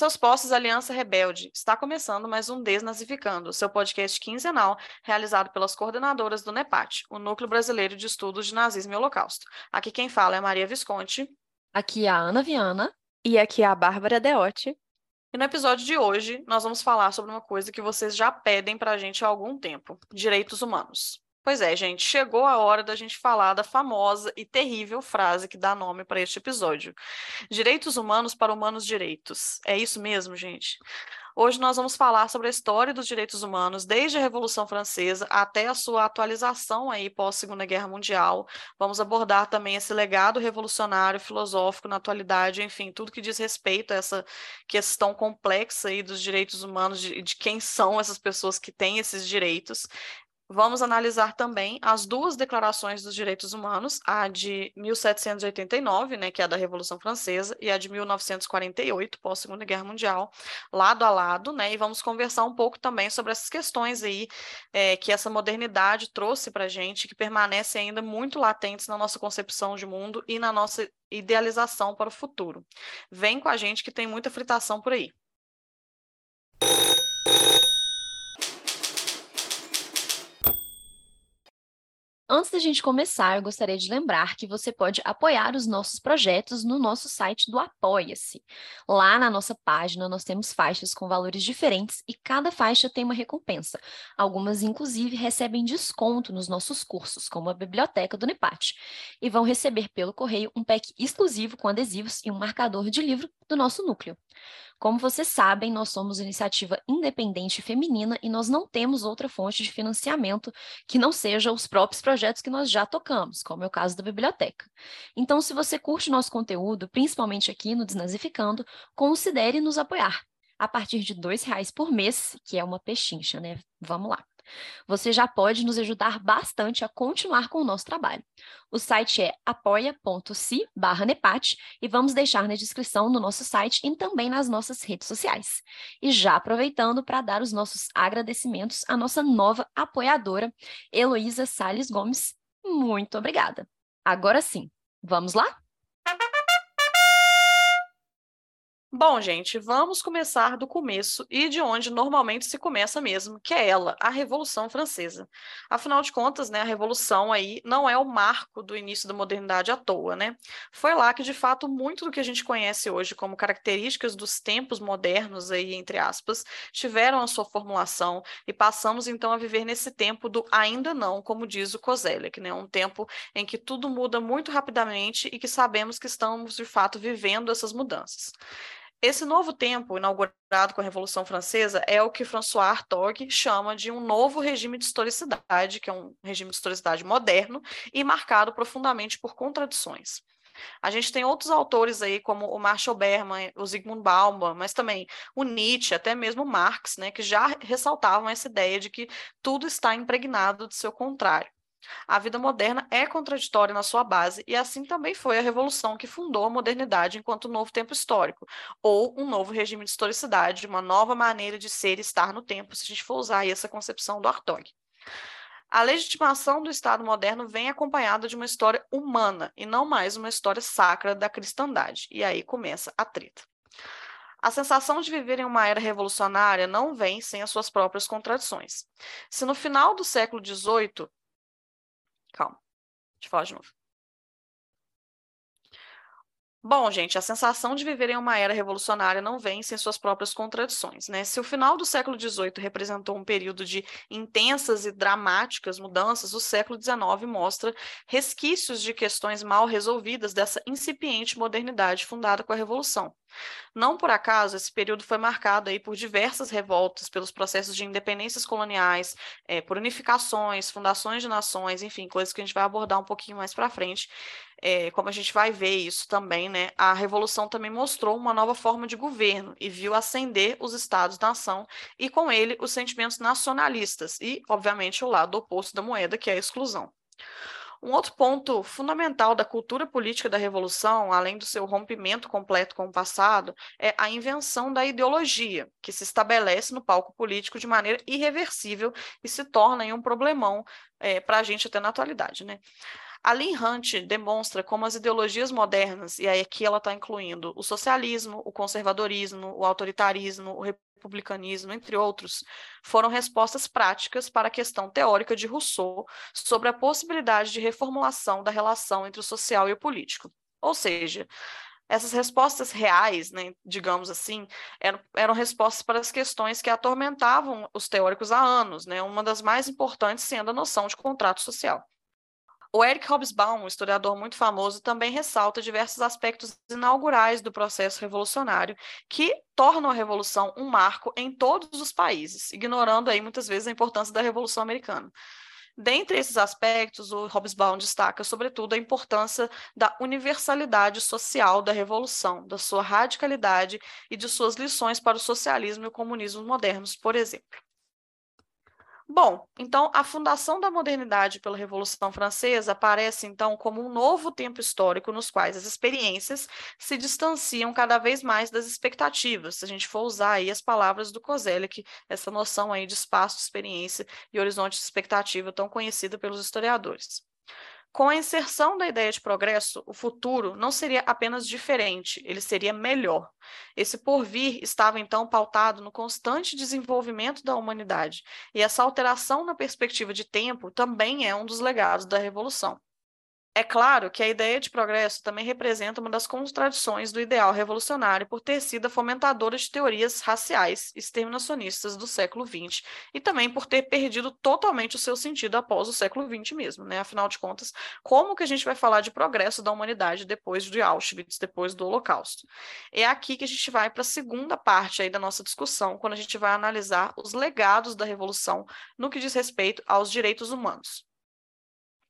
seus postos, Aliança Rebelde. Está começando mais um Desnazificando, seu podcast quinzenal, realizado pelas coordenadoras do NEPAT, o Núcleo Brasileiro de Estudos de Nazismo e Holocausto. Aqui quem fala é a Maria Visconti. Aqui é a Ana Viana. E aqui é a Bárbara Deotti. E no episódio de hoje, nós vamos falar sobre uma coisa que vocês já pedem para a gente há algum tempo: direitos humanos. Pois é, gente, chegou a hora da gente falar da famosa e terrível frase que dá nome para este episódio: Direitos humanos para humanos direitos. É isso mesmo, gente? Hoje nós vamos falar sobre a história dos direitos humanos, desde a Revolução Francesa até a sua atualização aí pós Segunda Guerra Mundial. Vamos abordar também esse legado revolucionário, filosófico na atualidade, enfim, tudo que diz respeito a essa questão complexa aí dos direitos humanos, de, de quem são essas pessoas que têm esses direitos. Vamos analisar também as duas declarações dos direitos humanos, a de 1789, né, que é a da Revolução Francesa, e a de 1948, pós Segunda Guerra Mundial, lado a lado, né, e vamos conversar um pouco também sobre essas questões aí é, que essa modernidade trouxe para a gente, que permanecem ainda muito latentes na nossa concepção de mundo e na nossa idealização para o futuro. Vem com a gente que tem muita fritação por aí. Antes da gente começar, eu gostaria de lembrar que você pode apoiar os nossos projetos no nosso site do Apoia-se. Lá na nossa página, nós temos faixas com valores diferentes e cada faixa tem uma recompensa. Algumas, inclusive, recebem desconto nos nossos cursos, como a Biblioteca do Nepate, e vão receber pelo correio um pack exclusivo com adesivos e um marcador de livro do nosso núcleo. Como vocês sabem, nós somos iniciativa independente feminina e nós não temos outra fonte de financiamento que não seja os próprios projetos que nós já tocamos, como é o caso da biblioteca. Então, se você curte nosso conteúdo, principalmente aqui no Desnazificando, considere nos apoiar. A partir de R$ reais por mês, que é uma pechincha, né? Vamos lá. Você já pode nos ajudar bastante a continuar com o nosso trabalho. O site é apoia.se nepate e vamos deixar na descrição do nosso site e também nas nossas redes sociais. E já aproveitando para dar os nossos agradecimentos à nossa nova apoiadora, Heloísa Sales Gomes. Muito obrigada. Agora sim, vamos lá? Bom, gente, vamos começar do começo e de onde normalmente se começa mesmo, que é ela, a Revolução Francesa. Afinal de contas, né, a Revolução aí não é o marco do início da modernidade à toa, né? Foi lá que, de fato, muito do que a gente conhece hoje como características dos tempos modernos aí, entre aspas, tiveram a sua formulação e passamos então a viver nesse tempo do ainda não, como diz o Kozelek, né? Um tempo em que tudo muda muito rapidamente e que sabemos que estamos, de fato, vivendo essas mudanças. Esse novo tempo, inaugurado com a Revolução Francesa, é o que François Hartog chama de um novo regime de historicidade, que é um regime de historicidade moderno e marcado profundamente por contradições. A gente tem outros autores aí, como o Marshall Berman, o Zygmunt Bauman, mas também o Nietzsche, até mesmo Marx, né, que já ressaltavam essa ideia de que tudo está impregnado de seu contrário. A vida moderna é contraditória na sua base, e assim também foi a revolução que fundou a modernidade enquanto novo tempo histórico, ou um novo regime de historicidade, uma nova maneira de ser e estar no tempo, se a gente for usar essa concepção do Hartog. A legitimação do Estado moderno vem acompanhada de uma história humana e não mais uma história sacra da cristandade. E aí começa a treta. A sensação de viver em uma era revolucionária não vem sem as suas próprias contradições. Se no final do século XVIII Calma. Deixa eu falar de novo. Bom, gente, a sensação de viver em uma era revolucionária não vem sem suas próprias contradições. Né? Se o final do século XVIII representou um período de intensas e dramáticas mudanças, o século XIX mostra resquícios de questões mal resolvidas dessa incipiente modernidade fundada com a Revolução. Não por acaso, esse período foi marcado aí por diversas revoltas, pelos processos de independências coloniais, é, por unificações, fundações de nações, enfim, coisas que a gente vai abordar um pouquinho mais para frente. É, como a gente vai ver isso também, né? A Revolução também mostrou uma nova forma de governo e viu ascender os estados-nação e, com ele, os sentimentos nacionalistas e, obviamente, o lado oposto da moeda, que é a exclusão. Um outro ponto fundamental da cultura política da Revolução, além do seu rompimento completo com o passado, é a invenção da ideologia, que se estabelece no palco político de maneira irreversível e se torna um problemão é, para a gente até na atualidade. Né? A Lynn Hunt demonstra como as ideologias modernas, e aí aqui ela está incluindo o socialismo, o conservadorismo, o autoritarismo, o republicanismo, entre outros, foram respostas práticas para a questão teórica de Rousseau sobre a possibilidade de reformulação da relação entre o social e o político. Ou seja, essas respostas reais, né, digamos assim, eram, eram, respostas para as questões que atormentavam os teóricos há anos, né, uma das mais importantes sendo a noção de contrato social. O Eric Hobsbawm, um historiador muito famoso, também ressalta diversos aspectos inaugurais do processo revolucionário que tornam a revolução um marco em todos os países, ignorando aí muitas vezes a importância da Revolução Americana. Dentre esses aspectos, o Hobsbawm destaca, sobretudo, a importância da universalidade social da revolução, da sua radicalidade e de suas lições para o socialismo e o comunismo modernos, por exemplo. Bom, então a fundação da modernidade pela Revolução Francesa aparece então como um novo tempo histórico nos quais as experiências se distanciam cada vez mais das expectativas. Se a gente for usar aí as palavras do Kozelek, essa noção aí de espaço, experiência e horizonte de expectativa tão conhecida pelos historiadores. Com a inserção da ideia de progresso, o futuro não seria apenas diferente, ele seria melhor. Esse porvir estava então pautado no constante desenvolvimento da humanidade, e essa alteração na perspectiva de tempo também é um dos legados da Revolução. É claro que a ideia de progresso também representa uma das contradições do ideal revolucionário por ter sido a fomentadora de teorias raciais exterminacionistas do século XX e também por ter perdido totalmente o seu sentido após o século XX mesmo, né? Afinal de contas, como que a gente vai falar de progresso da humanidade depois de Auschwitz, depois do Holocausto? É aqui que a gente vai para a segunda parte aí da nossa discussão, quando a gente vai analisar os legados da revolução no que diz respeito aos direitos humanos.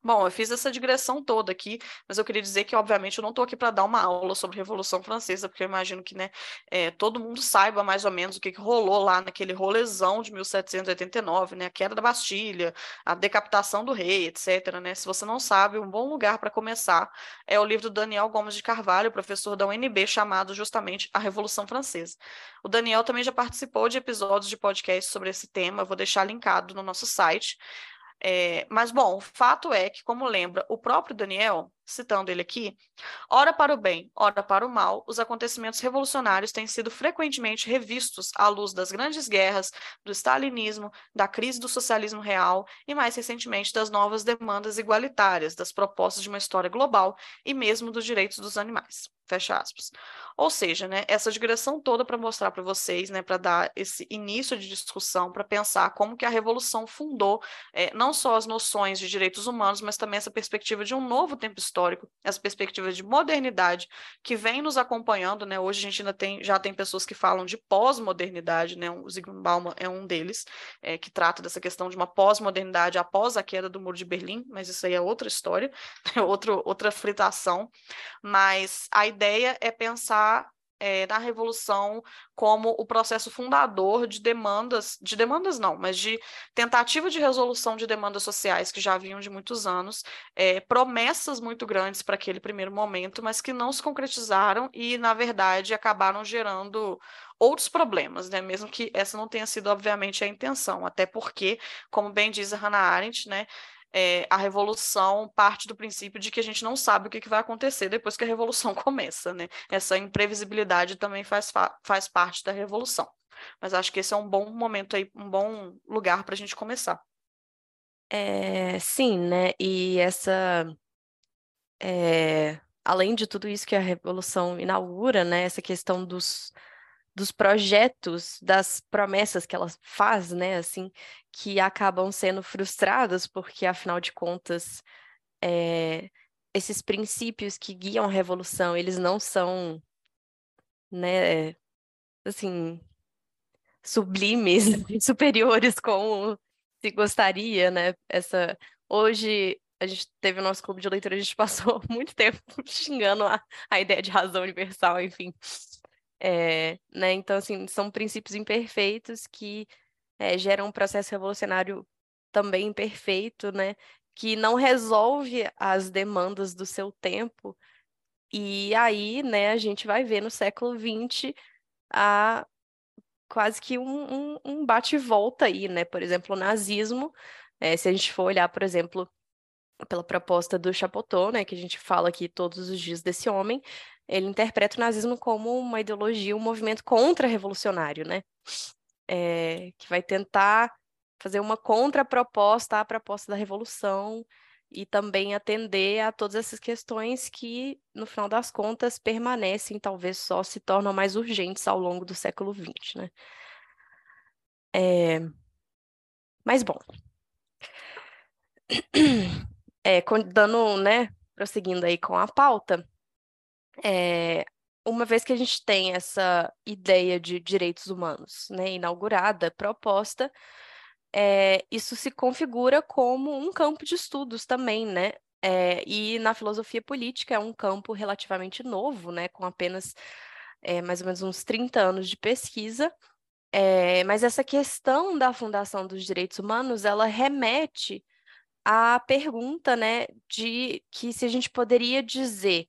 Bom, eu fiz essa digressão toda aqui, mas eu queria dizer que, obviamente, eu não estou aqui para dar uma aula sobre Revolução Francesa, porque eu imagino que né, é, todo mundo saiba mais ou menos o que, que rolou lá naquele rolezão de 1789, né, a queda da Bastilha, a decapitação do rei, etc. Né? Se você não sabe, um bom lugar para começar é o livro do Daniel Gomes de Carvalho, professor da UNB, chamado justamente A Revolução Francesa. O Daniel também já participou de episódios de podcast sobre esse tema, eu vou deixar linkado no nosso site. É, mas, bom, o fato é que, como lembra o próprio Daniel, citando ele aqui, ora para o bem, ora para o mal, os acontecimentos revolucionários têm sido frequentemente revistos à luz das grandes guerras, do stalinismo, da crise do socialismo real e, mais recentemente, das novas demandas igualitárias, das propostas de uma história global e mesmo dos direitos dos animais. Fecha aspas. Ou seja, né, essa digressão toda para mostrar para vocês, né, para dar esse início de discussão, para pensar como que a revolução fundou é, não só as noções de direitos humanos, mas também essa perspectiva de um novo tempo histórico, essa perspectiva de modernidade que vem nos acompanhando, né? Hoje a gente ainda tem, já tem pessoas que falam de pós-modernidade, né? O Zygmunt Bauman é um deles, é, que trata dessa questão de uma pós-modernidade após a queda do Muro de Berlim, mas isso aí é outra história, é outro, outra fritação. Mas a ideia é pensar é, na revolução como o processo fundador de demandas, de demandas não, mas de tentativa de resolução de demandas sociais que já vinham de muitos anos, é, promessas muito grandes para aquele primeiro momento, mas que não se concretizaram e, na verdade, acabaram gerando outros problemas, né? Mesmo que essa não tenha sido, obviamente, a intenção, até porque, como bem diz a Hannah Arendt, né? É, a revolução parte do princípio de que a gente não sabe o que, que, vai acontecer depois que a revolução começa, né? Essa imprevisibilidade também faz, faz parte da revolução. Mas acho que esse é um bom momento aí, um bom lugar para a gente começar. É, sim, né? E essa. É, além de tudo isso que a revolução inaugura, né? Essa questão dos dos projetos, das promessas que ela faz, né, assim, que acabam sendo frustradas, porque afinal de contas, é, esses princípios que guiam a revolução, eles não são, né, assim, sublimes, superiores como se gostaria, né? Essa hoje a gente teve o nosso clube de leitura, a gente passou muito tempo xingando a, a ideia de razão universal, enfim. É, né? Então, assim, são princípios imperfeitos que é, geram um processo revolucionário também imperfeito, né? Que não resolve as demandas do seu tempo. E aí, né, a gente vai ver no século XX a quase que um, um, um bate-volta aí, né? Por exemplo, o nazismo, é, se a gente for olhar, por exemplo, pela proposta do Chapotot, né, que a gente fala aqui todos os dias desse homem, ele interpreta o nazismo como uma ideologia, um movimento contra-revolucionário, né, é, que vai tentar fazer uma contraproposta à proposta da revolução e também atender a todas essas questões que, no final das contas, permanecem, talvez só se tornam mais urgentes ao longo do século XX, né. É... Mas, bom, é, dando, né, prosseguindo aí com a pauta, é, uma vez que a gente tem essa ideia de direitos humanos, né, inaugurada, proposta, é, isso se configura como um campo de estudos também, né? É, e na filosofia política é um campo relativamente novo, né, com apenas é, mais ou menos uns 30 anos de pesquisa, é, mas essa questão da fundação dos direitos humanos, ela remete à pergunta, né, de que se a gente poderia dizer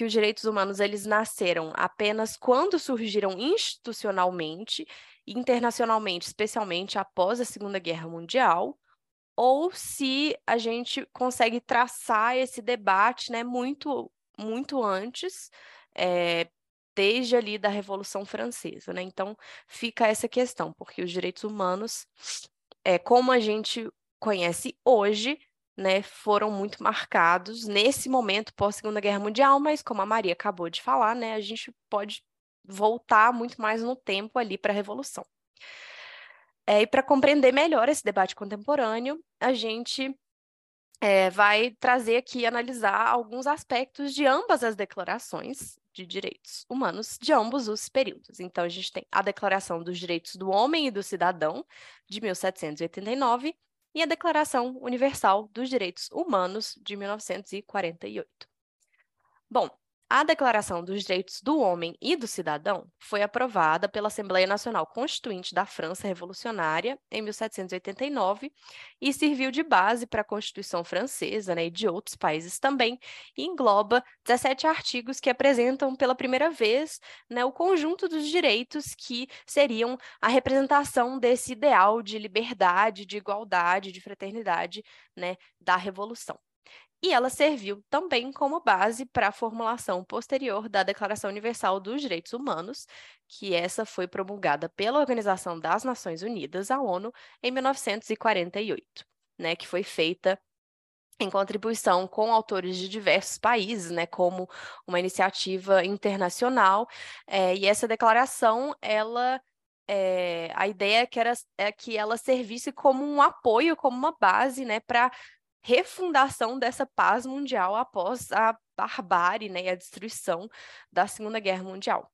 que os direitos humanos eles nasceram apenas quando surgiram institucionalmente internacionalmente, especialmente após a Segunda Guerra Mundial, ou se a gente consegue traçar esse debate, né, muito muito antes, é, desde ali da Revolução Francesa, né? Então fica essa questão, porque os direitos humanos, é, como a gente conhece hoje, né, foram muito marcados nesse momento pós Segunda Guerra Mundial, mas como a Maria acabou de falar, né, a gente pode voltar muito mais no tempo ali para a Revolução. É, e para compreender melhor esse debate contemporâneo, a gente é, vai trazer aqui analisar alguns aspectos de ambas as declarações de direitos humanos de ambos os períodos. Então, a gente tem a Declaração dos Direitos do Homem e do Cidadão, de 1789, e a Declaração Universal dos Direitos Humanos, de 1948. Bom, a Declaração dos Direitos do Homem e do Cidadão foi aprovada pela Assembleia Nacional Constituinte da França Revolucionária em 1789 e serviu de base para a Constituição Francesa né, e de outros países também, e engloba 17 artigos que apresentam pela primeira vez né, o conjunto dos direitos que seriam a representação desse ideal de liberdade, de igualdade, de fraternidade né, da Revolução e ela serviu também como base para a formulação posterior da Declaração Universal dos Direitos Humanos, que essa foi promulgada pela Organização das Nações Unidas, a ONU, em 1948, né, que foi feita em contribuição com autores de diversos países, né, como uma iniciativa internacional, é, e essa declaração, ela é, a ideia é que, era, é que ela servisse como um apoio, como uma base, né, para refundação dessa paz mundial após a barbárie né, e a destruição da Segunda Guerra Mundial.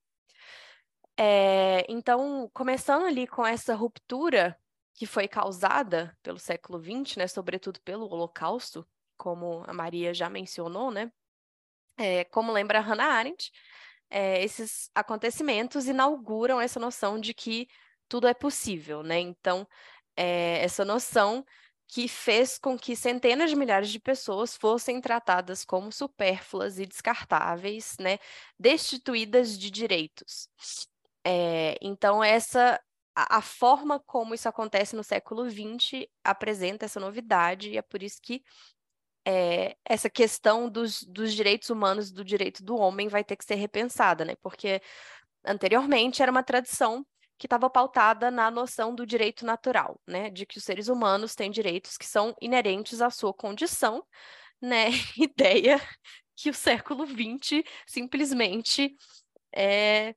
É, então, começando ali com essa ruptura que foi causada pelo século XX, né, sobretudo pelo Holocausto, como a Maria já mencionou, né, é, como lembra Hannah Arendt, é, esses acontecimentos inauguram essa noção de que tudo é possível, né? Então, é, essa noção que fez com que centenas de milhares de pessoas fossem tratadas como supérfluas e descartáveis, né, destituídas de direitos. É, então, essa a, forma como isso acontece no século XX apresenta essa novidade, e é por isso que é, essa questão dos, dos direitos humanos, do direito do homem, vai ter que ser repensada, né? Porque anteriormente era uma tradição que estava pautada na noção do direito natural, né, de que os seres humanos têm direitos que são inerentes à sua condição, né, ideia que o século XX simplesmente é,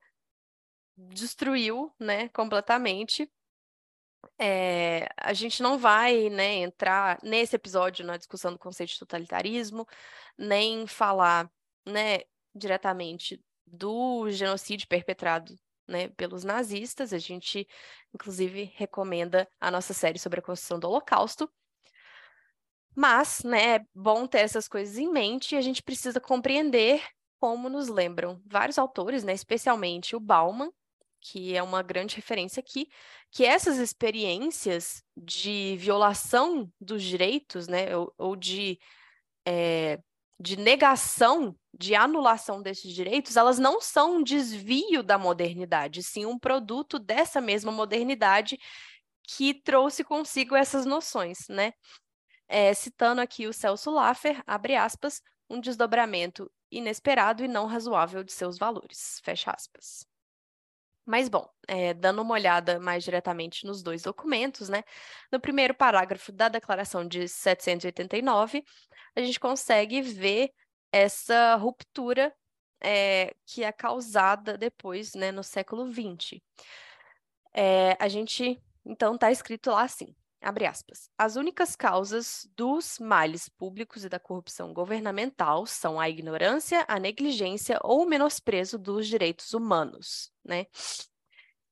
destruiu, né, completamente. É, a gente não vai, né, entrar nesse episódio na discussão do conceito de totalitarismo, nem falar, né, diretamente do genocídio perpetrado né, pelos nazistas. A gente, inclusive, recomenda a nossa série sobre a construção do Holocausto. Mas, né, é bom ter essas coisas em mente e a gente precisa compreender como nos lembram vários autores, né, especialmente o Bauman, que é uma grande referência aqui, que essas experiências de violação dos direitos, né, ou, ou de é, de negação, de anulação desses direitos, elas não são um desvio da modernidade, sim um produto dessa mesma modernidade que trouxe consigo essas noções, né? é, citando aqui o Celso Laffer, abre aspas, um desdobramento inesperado e não razoável de seus valores, fecha aspas. Mas, bom, é, dando uma olhada mais diretamente nos dois documentos, né? No primeiro parágrafo da Declaração de 789, a gente consegue ver essa ruptura é, que é causada depois, né, no século XX. É, a gente, então, está escrito lá assim, abre aspas, as únicas causas dos males públicos e da corrupção governamental são a ignorância, a negligência ou o menosprezo dos direitos humanos, né?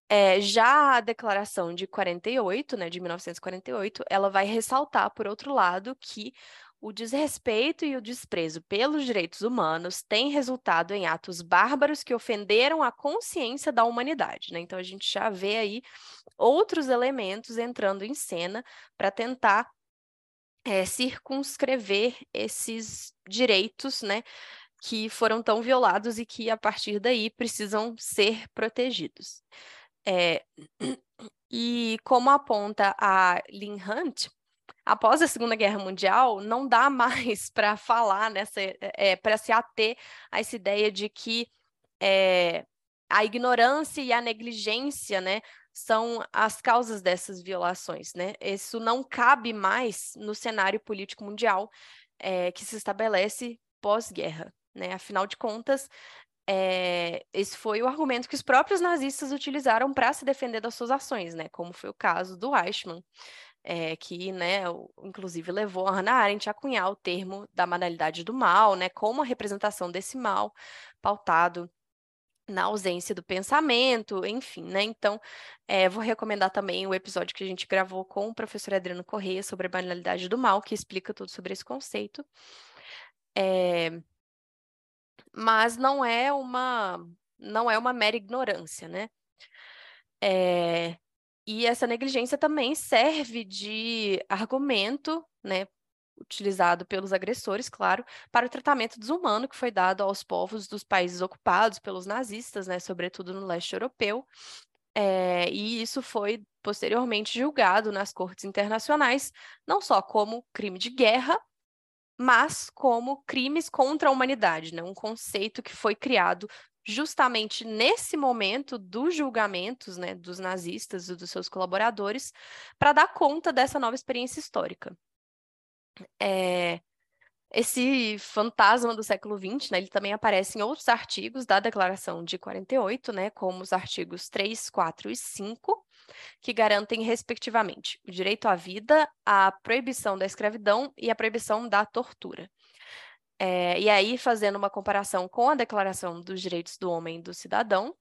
É, já a declaração de 48, né, de 1948, ela vai ressaltar, por outro lado, que o desrespeito e o desprezo pelos direitos humanos têm resultado em atos bárbaros que ofenderam a consciência da humanidade. Né? Então, a gente já vê aí outros elementos entrando em cena para tentar é, circunscrever esses direitos né, que foram tão violados e que, a partir daí, precisam ser protegidos. É, e como aponta a Lynn Hunt, após a Segunda Guerra Mundial, não dá mais para falar nessa, é, é para se ater a essa ideia de que é, a ignorância e a negligência, né, são as causas dessas violações, né? Isso não cabe mais no cenário político mundial é, que se estabelece pós-guerra, né? Afinal de contas, é, esse foi o argumento que os próprios nazistas utilizaram para se defender das suas ações, né? Como foi o caso do Eichmann é, que, né, inclusive levou a Hannah Arendt a cunhar o termo da banalidade do mal, né, como a representação desse mal pautado na ausência do pensamento, enfim, né? Então, é, vou recomendar também o episódio que a gente gravou com o professor Adriano Correia sobre a banalidade do mal, que explica tudo sobre esse conceito. É... Mas não é uma não é uma mera ignorância, né? É... E essa negligência também serve de argumento, né, utilizado pelos agressores, claro, para o tratamento desumano que foi dado aos povos dos países ocupados pelos nazistas, né, sobretudo no leste europeu. É, e isso foi posteriormente julgado nas cortes internacionais, não só como crime de guerra, mas como crimes contra a humanidade, né? um conceito que foi criado justamente nesse momento dos julgamentos né, dos nazistas e dos seus colaboradores, para dar conta dessa nova experiência histórica. É, esse fantasma do século XX, né, ele também aparece em outros artigos da Declaração de 48, né, como os artigos 3, 4 e 5, que garantem, respectivamente, o direito à vida, a proibição da escravidão e a proibição da tortura. É, e aí, fazendo uma comparação com a Declaração dos Direitos do Homem e do Cidadão,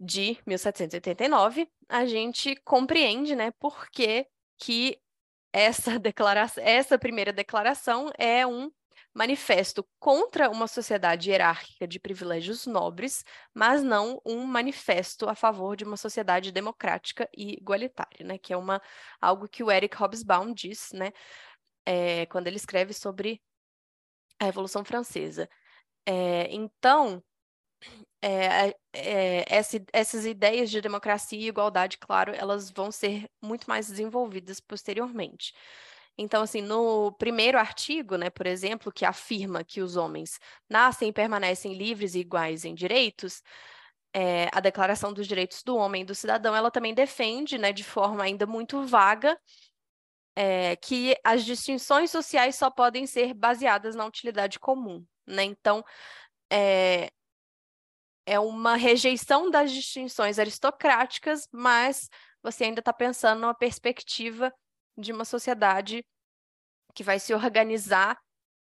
de 1789, a gente compreende, né, por que, que essa declaração, essa primeira declaração é um manifesto contra uma sociedade hierárquica de privilégios nobres, mas não um manifesto a favor de uma sociedade democrática e igualitária, né? Que é uma algo que o Eric Hobsbawm diz, né? É, quando ele escreve sobre a Revolução Francesa. É, então, é, é, essa, essas ideias de democracia e igualdade, claro, elas vão ser muito mais desenvolvidas posteriormente. Então, assim, no primeiro artigo, né, por exemplo, que afirma que os homens nascem e permanecem livres e iguais em direitos, é, a Declaração dos Direitos do Homem e do Cidadão, ela também defende, né, de forma ainda muito vaga, é, que as distinções sociais só podem ser baseadas na utilidade comum, né? Então, é, é uma rejeição das distinções aristocráticas, mas você ainda está pensando numa perspectiva de uma sociedade que vai se organizar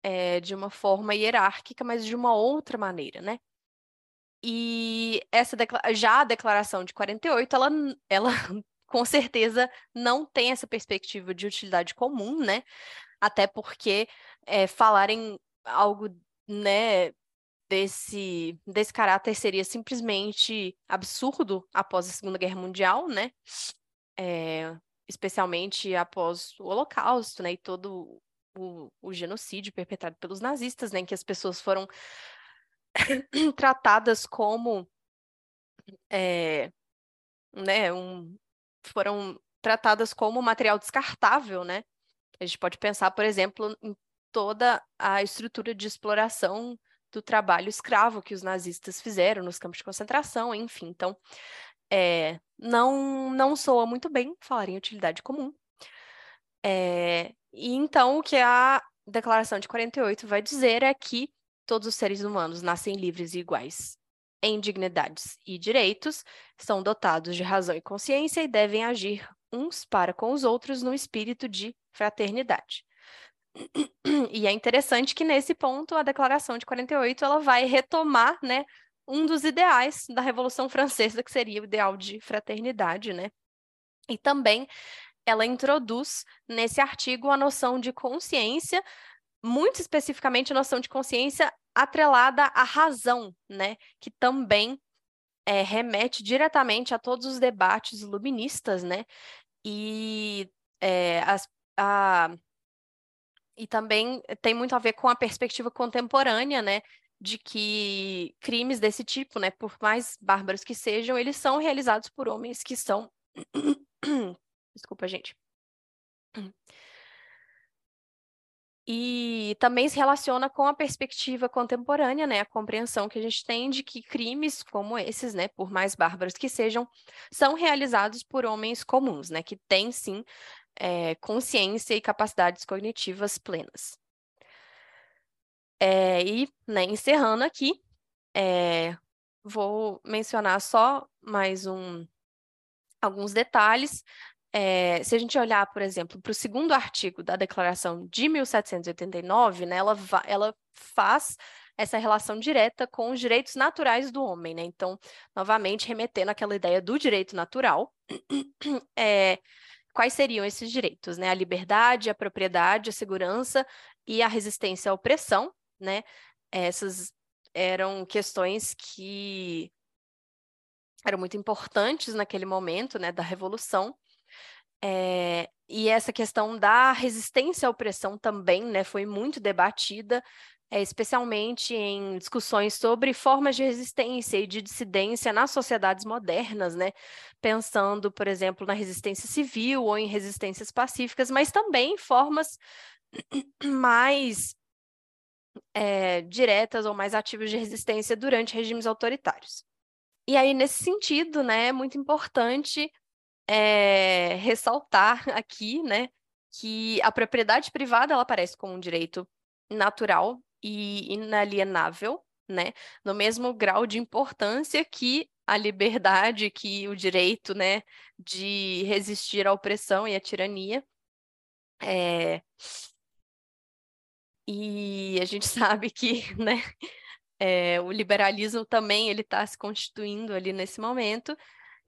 é, de uma forma hierárquica, mas de uma outra maneira, né? E essa já a declaração de 48, ela, ela com certeza não tem essa perspectiva de utilidade comum, né? Até porque é, algo, né, desse, desse caráter seria simplesmente absurdo após a Segunda Guerra Mundial, né? É, especialmente após o Holocausto, né? E todo o, o genocídio perpetrado pelos nazistas, né? Em que as pessoas foram tratadas como é, né, um, foram tratadas como material descartável, né? A gente pode pensar, por exemplo, em toda a estrutura de exploração do trabalho escravo que os nazistas fizeram nos campos de concentração, enfim. Então, é, não, não soa muito bem falar em utilidade comum. É, e então, o que a Declaração de 48 vai dizer é que todos os seres humanos nascem livres e iguais em dignidades e direitos, são dotados de razão e consciência e devem agir uns para com os outros no espírito de fraternidade. E é interessante que nesse ponto a Declaração de 48 ela vai retomar, né, um dos ideais da Revolução Francesa, que seria o ideal de fraternidade, né? E também ela introduz nesse artigo a noção de consciência, muito especificamente a noção de consciência atrelada à razão, né? Que também é, remete diretamente a todos os debates iluministas, né? E é, as, a, e também tem muito a ver com a perspectiva contemporânea, né? De que crimes desse tipo, né, por mais bárbaros que sejam, eles são realizados por homens que são. Desculpa, gente. E também se relaciona com a perspectiva contemporânea, né, a compreensão que a gente tem de que crimes como esses, né, por mais bárbaros que sejam, são realizados por homens comuns, né, que têm sim é, consciência e capacidades cognitivas plenas. É, e, né, encerrando aqui, é, vou mencionar só mais um, alguns detalhes. É, se a gente olhar, por exemplo, para o segundo artigo da Declaração de 1789, né, ela, ela faz essa relação direta com os direitos naturais do homem, né? Então, novamente, remetendo àquela ideia do direito natural, é, quais seriam esses direitos, né? A liberdade, a propriedade, a segurança e a resistência à opressão, né? Essas eram questões que eram muito importantes naquele momento, né, da revolução. É, e essa questão da resistência à opressão também, né, foi muito debatida é, especialmente em discussões sobre formas de resistência e de dissidência nas sociedades modernas, né? Pensando, por exemplo, na resistência civil ou em resistências pacíficas, mas também formas mais é, diretas ou mais ativas de resistência durante regimes autoritários. E aí, nesse sentido, né, é muito importante é, ressaltar aqui, né, que a propriedade privada ela aparece como um direito natural e inalienável, né? No mesmo grau de importância que a liberdade, que o direito, né, de resistir à opressão e à tirania. É... E a gente sabe que, né, é, o liberalismo também ele está se constituindo ali nesse momento.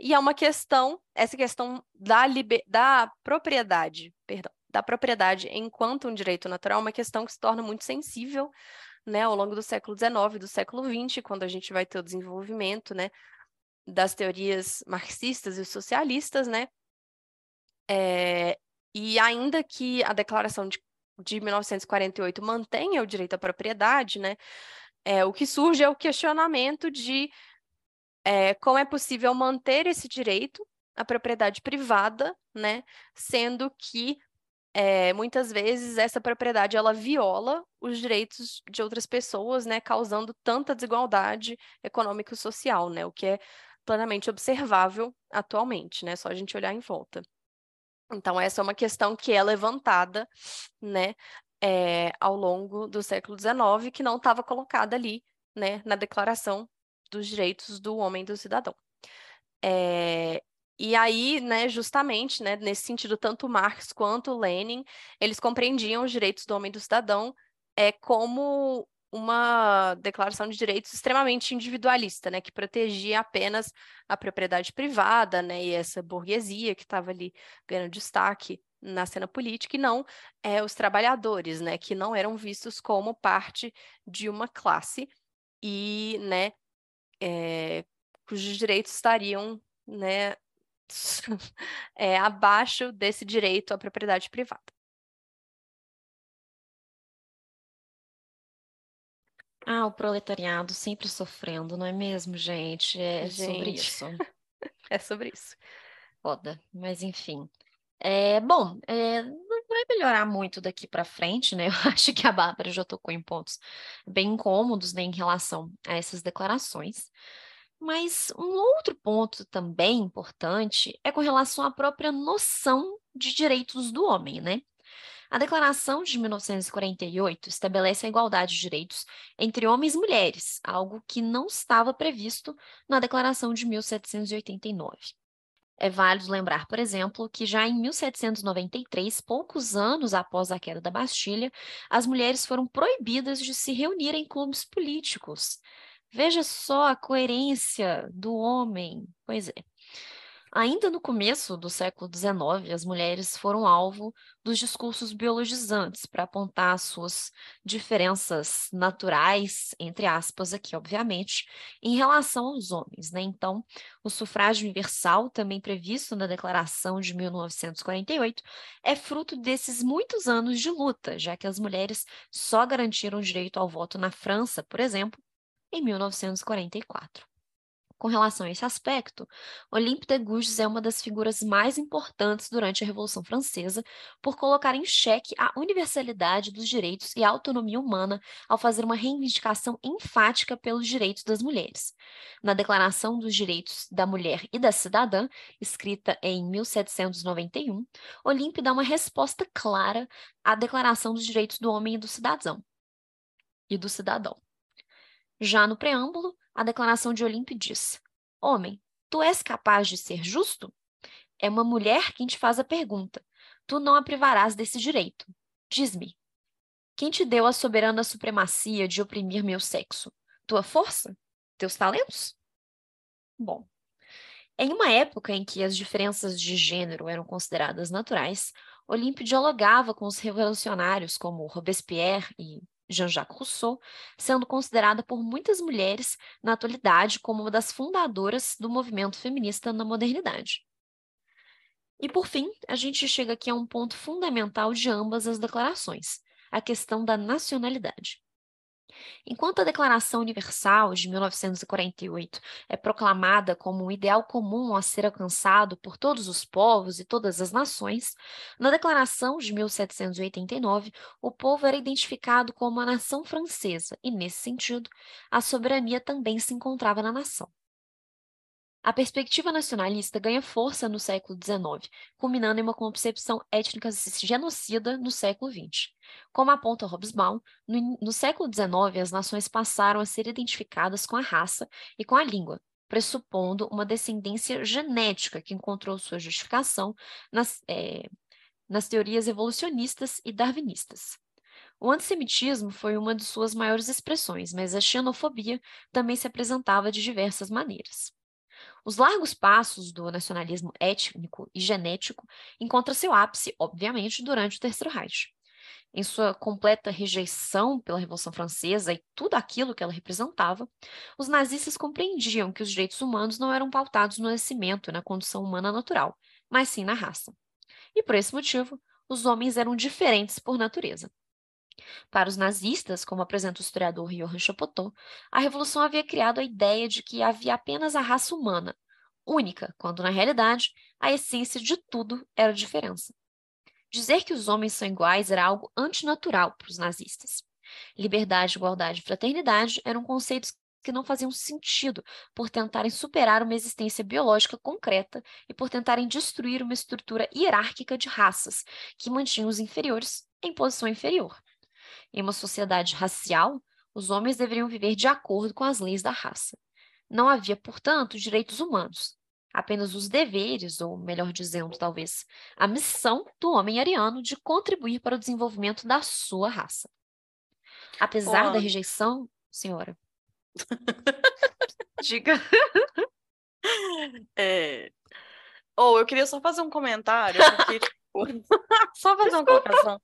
E é uma questão, essa questão da, liber... da propriedade, perdão, da propriedade enquanto um direito natural é uma questão que se torna muito sensível né, ao longo do século XIX, do século XX, quando a gente vai ter o desenvolvimento né, das teorias marxistas e socialistas, né? É, e ainda que a Declaração de, de 1948 mantenha o direito à propriedade, né? É, o que surge é o questionamento de é, como é possível manter esse direito à propriedade privada, né? Sendo que é, muitas vezes essa propriedade ela viola os direitos de outras pessoas, né, causando tanta desigualdade econômica e social, né, o que é plenamente observável atualmente, né, só a gente olhar em volta. Então essa é uma questão que é levantada, né, é, ao longo do século XIX, que não estava colocada ali, né, na Declaração dos Direitos do Homem e do Cidadão. É, e aí, né, justamente, né, nesse sentido, tanto Marx quanto Lenin, eles compreendiam os direitos do homem e do cidadão é, como uma declaração de direitos extremamente individualista, né, que protegia apenas a propriedade privada, né, e essa burguesia que estava ali ganhando destaque na cena política, e não é, os trabalhadores, né, que não eram vistos como parte de uma classe e, né, é, cujos direitos estariam, né, é, abaixo desse direito à propriedade privada. Ah, o proletariado sempre sofrendo, não é mesmo, gente? É gente. sobre isso. é sobre isso. Foda, mas enfim. É, bom, é, vai melhorar muito daqui para frente, né? Eu acho que a Bárbara já tocou em pontos bem incômodos né, em relação a essas declarações. Mas um outro ponto também importante é com relação à própria noção de direitos do homem, né? A Declaração de 1948 estabelece a igualdade de direitos entre homens e mulheres, algo que não estava previsto na Declaração de 1789. É válido lembrar, por exemplo, que já em 1793, poucos anos após a queda da Bastilha, as mulheres foram proibidas de se reunir em clubes políticos. Veja só a coerência do homem. Pois é. Ainda no começo do século XIX, as mulheres foram alvo dos discursos biologizantes para apontar suas diferenças naturais, entre aspas, aqui, obviamente, em relação aos homens. Né? Então, o sufrágio universal, também previsto na Declaração de 1948, é fruto desses muitos anos de luta, já que as mulheres só garantiram direito ao voto na França, por exemplo, em 1944. Com relação a esse aspecto, Olympe de Gouges é uma das figuras mais importantes durante a Revolução Francesa por colocar em xeque a universalidade dos direitos e a autonomia humana ao fazer uma reivindicação enfática pelos direitos das mulheres. Na Declaração dos Direitos da Mulher e da Cidadã, escrita em 1791, Olympe dá uma resposta clara à Declaração dos Direitos do Homem e do Cidadão. E do cidadão. Já no preâmbulo, a declaração de Olimpe diz: Homem, tu és capaz de ser justo? É uma mulher quem te faz a pergunta. Tu não a privarás desse direito. Diz-me: quem te deu a soberana supremacia de oprimir meu sexo? Tua força? Teus talentos? Bom, em uma época em que as diferenças de gênero eram consideradas naturais, Olímpio dialogava com os revolucionários como Robespierre e Jean-Jacques Rousseau, sendo considerada por muitas mulheres na atualidade como uma das fundadoras do movimento feminista na modernidade. E por fim, a gente chega aqui a um ponto fundamental de ambas as declarações, a questão da nacionalidade. Enquanto a Declaração Universal de 1948 é proclamada como um ideal comum a ser alcançado por todos os povos e todas as nações, na Declaração de 1789, o povo era identificado como a nação francesa e, nesse sentido, a soberania também se encontrava na nação. A perspectiva nacionalista ganha força no século XIX, culminando em uma concepção étnica genocida no século XX. Como aponta Hobsbawm, no, no século XIX as nações passaram a ser identificadas com a raça e com a língua, pressupondo uma descendência genética que encontrou sua justificação nas, é, nas teorias evolucionistas e darwinistas. O antissemitismo foi uma de suas maiores expressões, mas a xenofobia também se apresentava de diversas maneiras. Os largos passos do nacionalismo étnico e genético encontram seu ápice, obviamente, durante o Terceiro Reich. Em sua completa rejeição pela Revolução Francesa e tudo aquilo que ela representava, os nazistas compreendiam que os direitos humanos não eram pautados no nascimento e na condição humana natural, mas sim na raça. E por esse motivo, os homens eram diferentes por natureza. Para os nazistas, como apresenta o historiador Johann Chapotot, a revolução havia criado a ideia de que havia apenas a raça humana, única, quando na realidade a essência de tudo era a diferença. Dizer que os homens são iguais era algo antinatural para os nazistas. Liberdade, igualdade e fraternidade eram conceitos que não faziam sentido por tentarem superar uma existência biológica concreta e por tentarem destruir uma estrutura hierárquica de raças que mantinha os inferiores em posição inferior. Em uma sociedade racial, os homens deveriam viver de acordo com as leis da raça. Não havia, portanto, direitos humanos, apenas os deveres, ou melhor dizendo, talvez, a missão do homem ariano de contribuir para o desenvolvimento da sua raça. Apesar oh. da rejeição, senhora. Diga. É... Ou oh, eu queria só fazer um comentário, porque, tipo, só fazer uma colocação.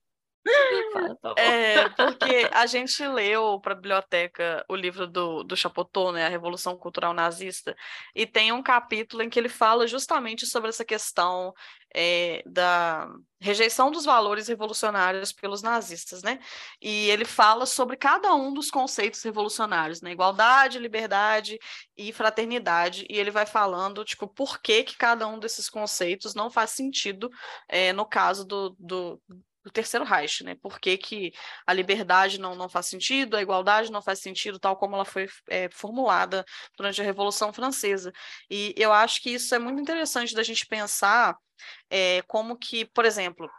Tá é, porque a gente leu para a biblioteca o livro do, do Chapotot, né, A Revolução Cultural Nazista, e tem um capítulo em que ele fala justamente sobre essa questão é, da rejeição dos valores revolucionários pelos nazistas, né? E ele fala sobre cada um dos conceitos revolucionários, né? Igualdade, liberdade e fraternidade, e ele vai falando, tipo, por que que cada um desses conceitos não faz sentido é, no caso do, do do terceiro Reich, né? Por que, que a liberdade não, não faz sentido, a igualdade não faz sentido, tal como ela foi é, formulada durante a Revolução Francesa. E eu acho que isso é muito interessante da gente pensar é, como que, por exemplo,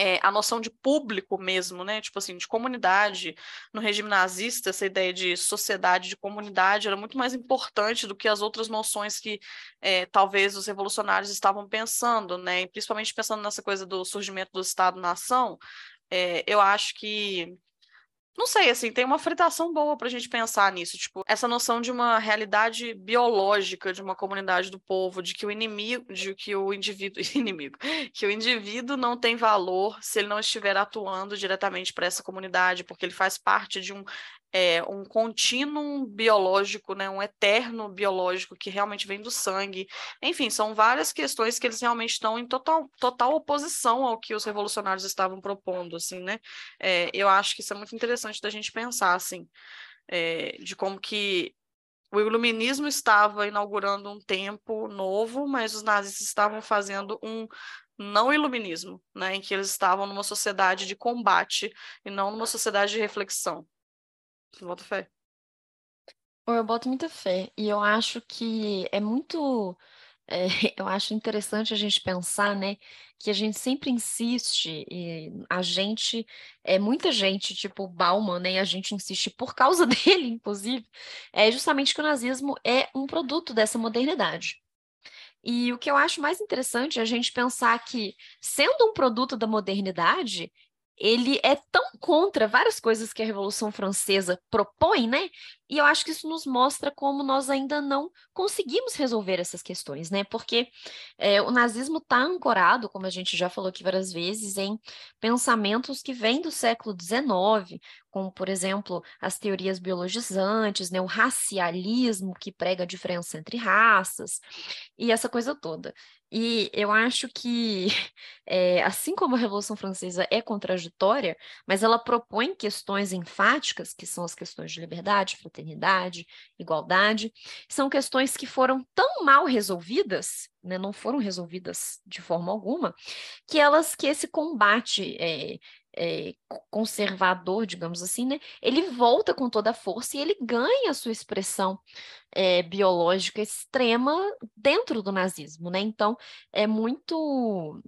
é, a noção de público mesmo, né? Tipo assim, de comunidade. No regime nazista, essa ideia de sociedade, de comunidade, era muito mais importante do que as outras noções que é, talvez os revolucionários estavam pensando, né? E principalmente pensando nessa coisa do surgimento do Estado-nação. É, eu acho que não sei, assim, tem uma fritação boa para a gente pensar nisso, tipo, essa noção de uma realidade biológica de uma comunidade do povo, de que o inimigo, de que o indivíduo, inimigo, que o indivíduo não tem valor se ele não estiver atuando diretamente para essa comunidade, porque ele faz parte de um é, um contínuo biológico, né, um eterno biológico que realmente vem do sangue. Enfim, são várias questões que eles realmente estão em total, total oposição ao que os revolucionários estavam propondo, assim, né? É, eu acho que isso é muito interessante da gente pensar, assim, é, de como que o iluminismo estava inaugurando um tempo novo, mas os nazistas estavam fazendo um não iluminismo, né, em que eles estavam numa sociedade de combate e não numa sociedade de reflexão. Você bota fé? Eu boto muita fé. E eu acho que é muito. É, eu acho interessante a gente pensar, né, que a gente sempre insiste, e a gente, é muita gente, tipo Bauman, né, e a gente insiste por causa dele, inclusive, é justamente que o nazismo é um produto dessa modernidade. E o que eu acho mais interessante é a gente pensar que, sendo um produto da modernidade, ele é tão contra várias coisas que a Revolução Francesa propõe, né? E eu acho que isso nos mostra como nós ainda não conseguimos resolver essas questões, né? Porque é, o nazismo está ancorado, como a gente já falou aqui várias vezes, em pensamentos que vêm do século XIX, como, por exemplo, as teorias biologizantes, né? o racialismo que prega a diferença entre raças, e essa coisa toda. E eu acho que, é, assim como a Revolução Francesa é contraditória, mas ela propõe questões enfáticas, que são as questões de liberdade, fraternidade, igualdade, são questões que foram tão mal resolvidas, né, não foram resolvidas de forma alguma, que elas, que esse combate é, é, conservador, digamos assim, né, ele volta com toda a força e ele ganha a sua expressão é, biológica extrema dentro do nazismo, né? Então é muito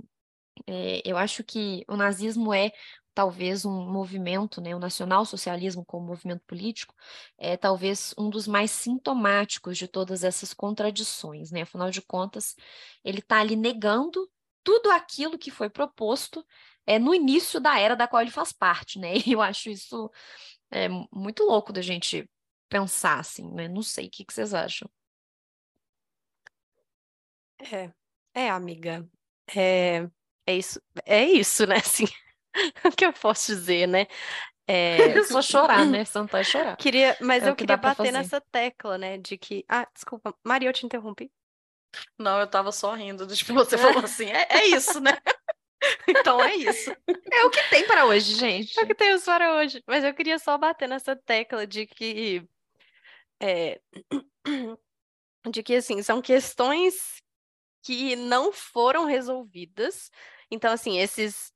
é, eu acho que o nazismo é talvez um movimento, né, o nacional-socialismo como movimento político, é talvez um dos mais sintomáticos de todas essas contradições, né? Afinal de contas, ele está ali negando tudo aquilo que foi proposto é, no início da era da qual ele faz parte, né? E eu acho isso é, muito louco da gente pensar, assim, né? Não sei, o que, que vocês acham? É, é, amiga, é, é isso, é isso, né? Assim, o que eu posso dizer, né? É... Só chorar, né? Sentar e chorar. Queria, mas é eu queria bater nessa tecla, né? De que. Ah, desculpa, Maria, eu te interrompi. Não, eu tava só rindo. Tipo, você falou assim, é, é isso, né? Então é isso. É o que tem para hoje, gente. É o que temos para hoje. Mas eu queria só bater nessa tecla de que. É, de que, assim, são questões que não foram resolvidas. Então, assim, esses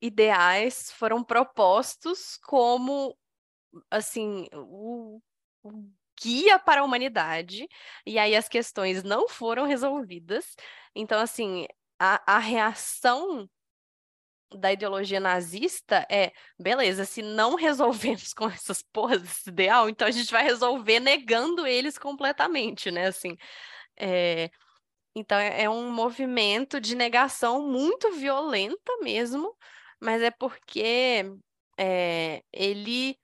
ideais foram propostos como assim o, o guia para a humanidade e aí as questões não foram resolvidas então assim a, a reação da ideologia nazista é, beleza, se não resolvemos com essas porras desse ideal, então a gente vai resolver negando eles completamente, né? Assim, é... Então é, é um movimento de negação muito violenta mesmo, mas é porque é, ele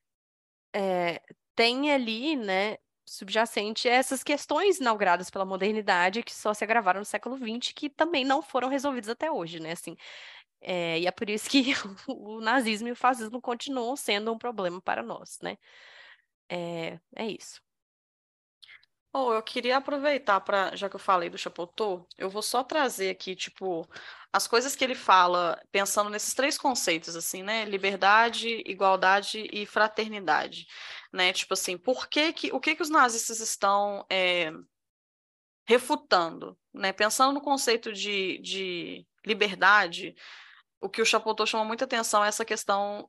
é, tem ali, né, subjacente essas questões inauguradas pela modernidade que só se agravaram no século XX, que também não foram resolvidas até hoje, né, assim. É, e é por isso que o nazismo e o fascismo continuam sendo um problema para nós, né? É, é isso. Oh, eu queria aproveitar para, já que eu falei do Chapotot, eu vou só trazer aqui, tipo, as coisas que ele fala, pensando nesses três conceitos, assim, né? Liberdade, igualdade e fraternidade, né? Tipo assim, por que que, o que que os nazistas estão é, refutando, né? Pensando no conceito de, de liberdade, o que o Chapotot chama muita atenção é essa questão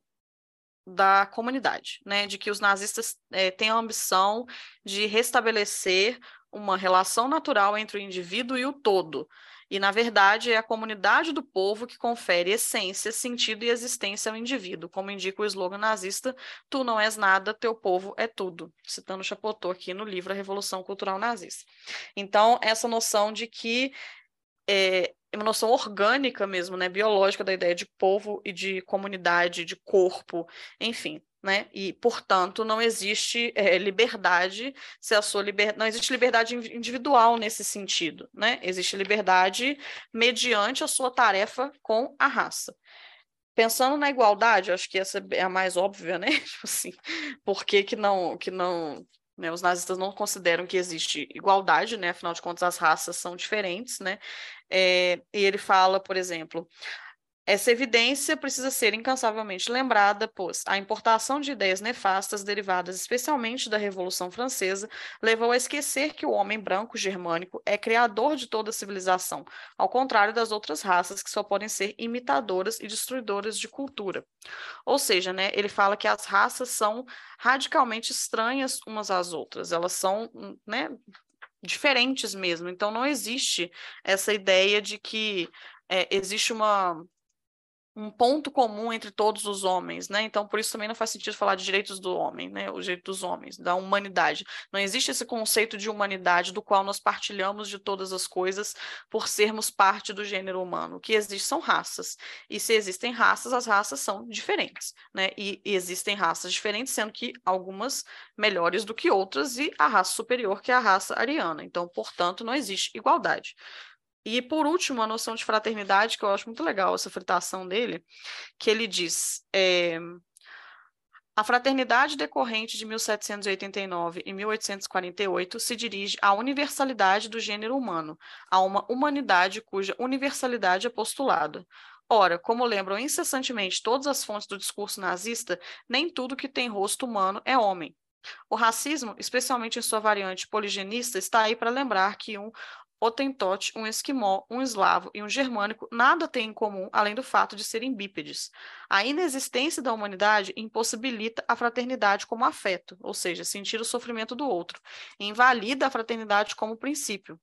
da comunidade, né? De que os nazistas é, têm a ambição de restabelecer uma relação natural entre o indivíduo e o todo. E, na verdade, é a comunidade do povo que confere essência, sentido e existência ao indivíduo, como indica o slogan nazista: Tu não és nada, teu povo é tudo, citando Chapotot aqui no livro A Revolução Cultural Nazista. Então, essa noção de que é, uma noção orgânica mesmo, né, biológica da ideia de povo e de comunidade, de corpo, enfim, né? E, portanto, não existe é, liberdade se a sua liber... não existe liberdade individual nesse sentido, né? Existe liberdade mediante a sua tarefa com a raça. Pensando na igualdade, acho que essa é a mais óbvia, né? Tipo assim, por que, que não que não né, os nazistas não consideram que existe igualdade, né? Afinal de contas, as raças são diferentes, né? É, e ele fala, por exemplo, essa evidência precisa ser incansavelmente lembrada, pois a importação de ideias nefastas derivadas especialmente da Revolução Francesa levou a esquecer que o homem branco germânico é criador de toda a civilização, ao contrário das outras raças que só podem ser imitadoras e destruidoras de cultura. Ou seja, né, ele fala que as raças são radicalmente estranhas umas às outras, elas são, né, diferentes mesmo. Então não existe essa ideia de que é, existe uma um ponto comum entre todos os homens, né? Então, por isso também não faz sentido falar de direitos do homem, né? O direito dos homens, da humanidade. Não existe esse conceito de humanidade do qual nós partilhamos de todas as coisas por sermos parte do gênero humano. O que existe são raças. E se existem raças, as raças são diferentes, né? E, e existem raças diferentes, sendo que algumas melhores do que outras e a raça superior que é a raça ariana. Então, portanto, não existe igualdade. E por último, a noção de fraternidade, que eu acho muito legal essa fritação dele, que ele diz: é, a fraternidade decorrente de 1789 e 1848 se dirige à universalidade do gênero humano, a uma humanidade cuja universalidade é postulada. Ora, como lembram incessantemente todas as fontes do discurso nazista, nem tudo que tem rosto humano é homem. O racismo, especialmente em sua variante poligenista, está aí para lembrar que um Hotentote, um esquimó, um eslavo e um germânico nada têm em comum além do fato de serem bípedes. A inexistência da humanidade impossibilita a fraternidade como afeto, ou seja, sentir o sofrimento do outro, invalida a fraternidade como princípio.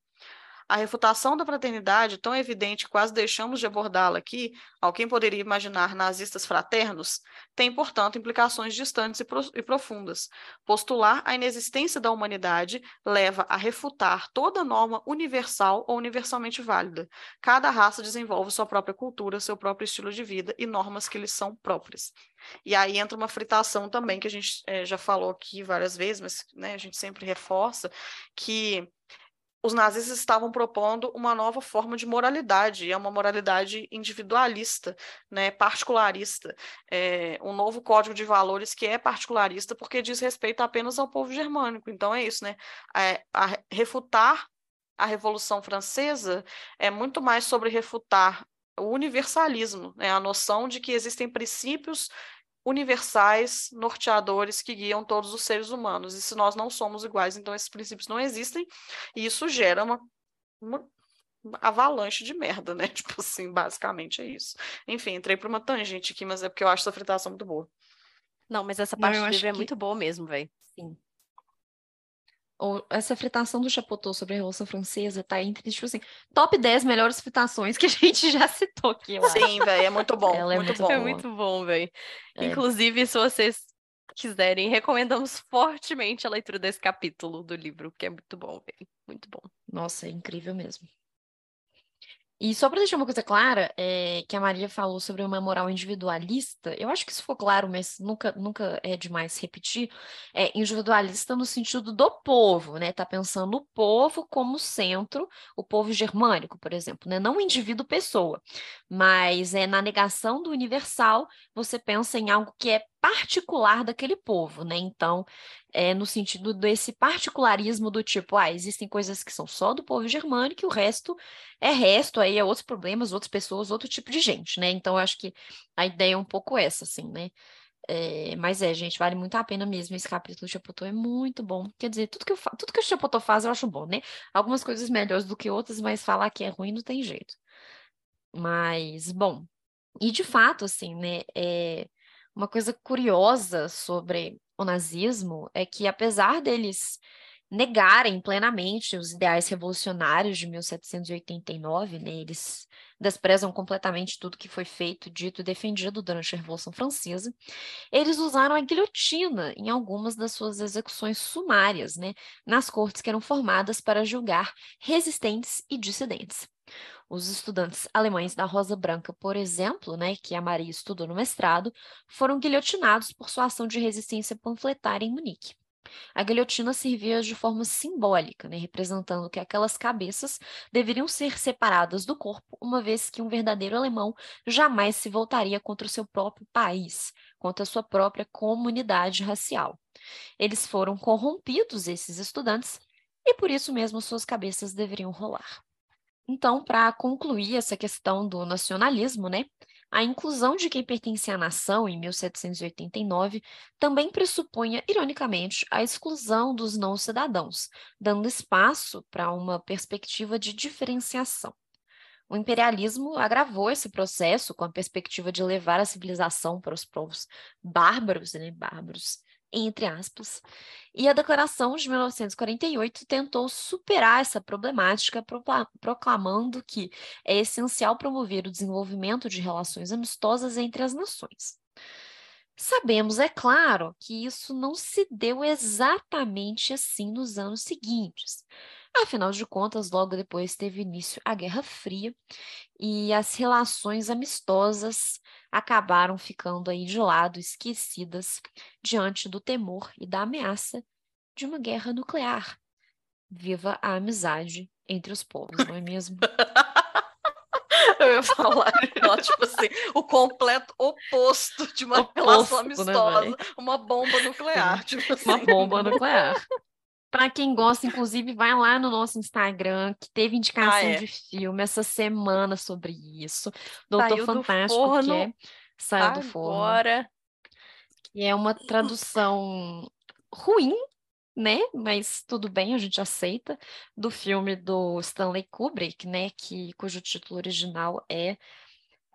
A refutação da fraternidade, tão evidente quase deixamos de abordá-la aqui, ao quem poderia imaginar nazistas fraternos, tem, portanto, implicações distantes e, e profundas. Postular a inexistência da humanidade leva a refutar toda norma universal ou universalmente válida. Cada raça desenvolve sua própria cultura, seu próprio estilo de vida e normas que lhes são próprias. E aí entra uma fritação também, que a gente é, já falou aqui várias vezes, mas né, a gente sempre reforça, que os nazistas estavam propondo uma nova forma de moralidade, e é uma moralidade individualista, né, particularista, é, um novo código de valores que é particularista porque diz respeito apenas ao povo germânico. Então é isso, né? É, a, refutar a Revolução Francesa é muito mais sobre refutar o universalismo, né, a noção de que existem princípios universais, norteadores que guiam todos os seres humanos. E se nós não somos iguais, então esses princípios não existem, e isso gera uma, uma avalanche de merda, né? Tipo assim, basicamente é isso. Enfim, entrei para uma tangente aqui, mas é porque eu acho essa fritação muito boa. Não, mas essa parte não, do livro é muito boa mesmo, velho. Sim ou essa fritação do Chapotot sobre a Revolução Francesa tá entre, tipo assim, top 10 melhores fritações que a gente já citou aqui. Sim, velho, é muito bom. Ela é muito, muito bom. É muito bom, velho. É. Inclusive, se vocês quiserem, recomendamos fortemente a leitura desse capítulo do livro, que é muito bom, velho. Muito bom. Nossa, é incrível mesmo. E só para deixar uma coisa clara, é, que a Maria falou sobre uma moral individualista, eu acho que isso ficou claro, mas nunca, nunca é demais repetir, é individualista no sentido do povo, né? Tá pensando o povo como centro, o povo germânico, por exemplo, né? Não o indivíduo pessoa, mas é na negação do universal, você pensa em algo que é particular daquele povo, né? Então, é no sentido desse particularismo do tipo, ah, existem coisas que são só do povo germânico e o resto é resto, aí é outros problemas, outras pessoas, outro tipo de gente, né? Então, eu acho que a ideia é um pouco essa, assim, né? É, mas é, gente, vale muito a pena mesmo. Esse capítulo do Chapotô é muito bom. Quer dizer, tudo que, eu fa... tudo que o Chapotô faz eu acho bom, né? Algumas coisas melhores do que outras, mas falar que é ruim não tem jeito. Mas, bom, E, de fato, assim, né, é uma coisa curiosa sobre o nazismo é que, apesar deles negarem plenamente os ideais revolucionários de 1789, né? Eles desprezam completamente tudo que foi feito, dito e defendido durante a Revolução Francesa. Eles usaram a guilhotina em algumas das suas execuções sumárias, né? Nas cortes que eram formadas para julgar resistentes e dissidentes. Os estudantes alemães da Rosa Branca, por exemplo, né, que a Maria estudou no mestrado, foram guilhotinados por sua ação de resistência panfletária em Munique. A guilhotina servia de forma simbólica, né, representando que aquelas cabeças deveriam ser separadas do corpo, uma vez que um verdadeiro alemão jamais se voltaria contra o seu próprio país, contra a sua própria comunidade racial. Eles foram corrompidos, esses estudantes, e por isso mesmo suas cabeças deveriam rolar. Então, para concluir essa questão do nacionalismo, né, a inclusão de quem pertencia à nação em 1789 também pressupunha, ironicamente, a exclusão dos não-cidadãos, dando espaço para uma perspectiva de diferenciação. O imperialismo agravou esse processo com a perspectiva de levar a civilização para os povos bárbaros, né, bárbaros, entre aspas, e a Declaração de 1948 tentou superar essa problemática, proclamando que é essencial promover o desenvolvimento de relações amistosas entre as nações. Sabemos, é claro, que isso não se deu exatamente assim nos anos seguintes. Afinal de contas, logo depois teve início a Guerra Fria e as relações amistosas acabaram ficando aí de lado, esquecidas, diante do temor e da ameaça de uma guerra nuclear. Viva a amizade entre os povos, não é mesmo? Eu ia falar, ó, tipo assim, o completo oposto de uma oposto, relação né, amistosa, né, uma bomba nuclear. Tipo assim. Uma bomba nuclear. Para quem gosta, inclusive, vai lá no nosso Instagram, que teve indicação ah, é. de filme essa semana sobre isso. Doutor saiu Fantástico, do forno, que é Saiu agora. do Forno. Que é uma tradução ruim, né? Mas tudo bem, a gente aceita. Do filme do Stanley Kubrick, né? Que, cujo título original é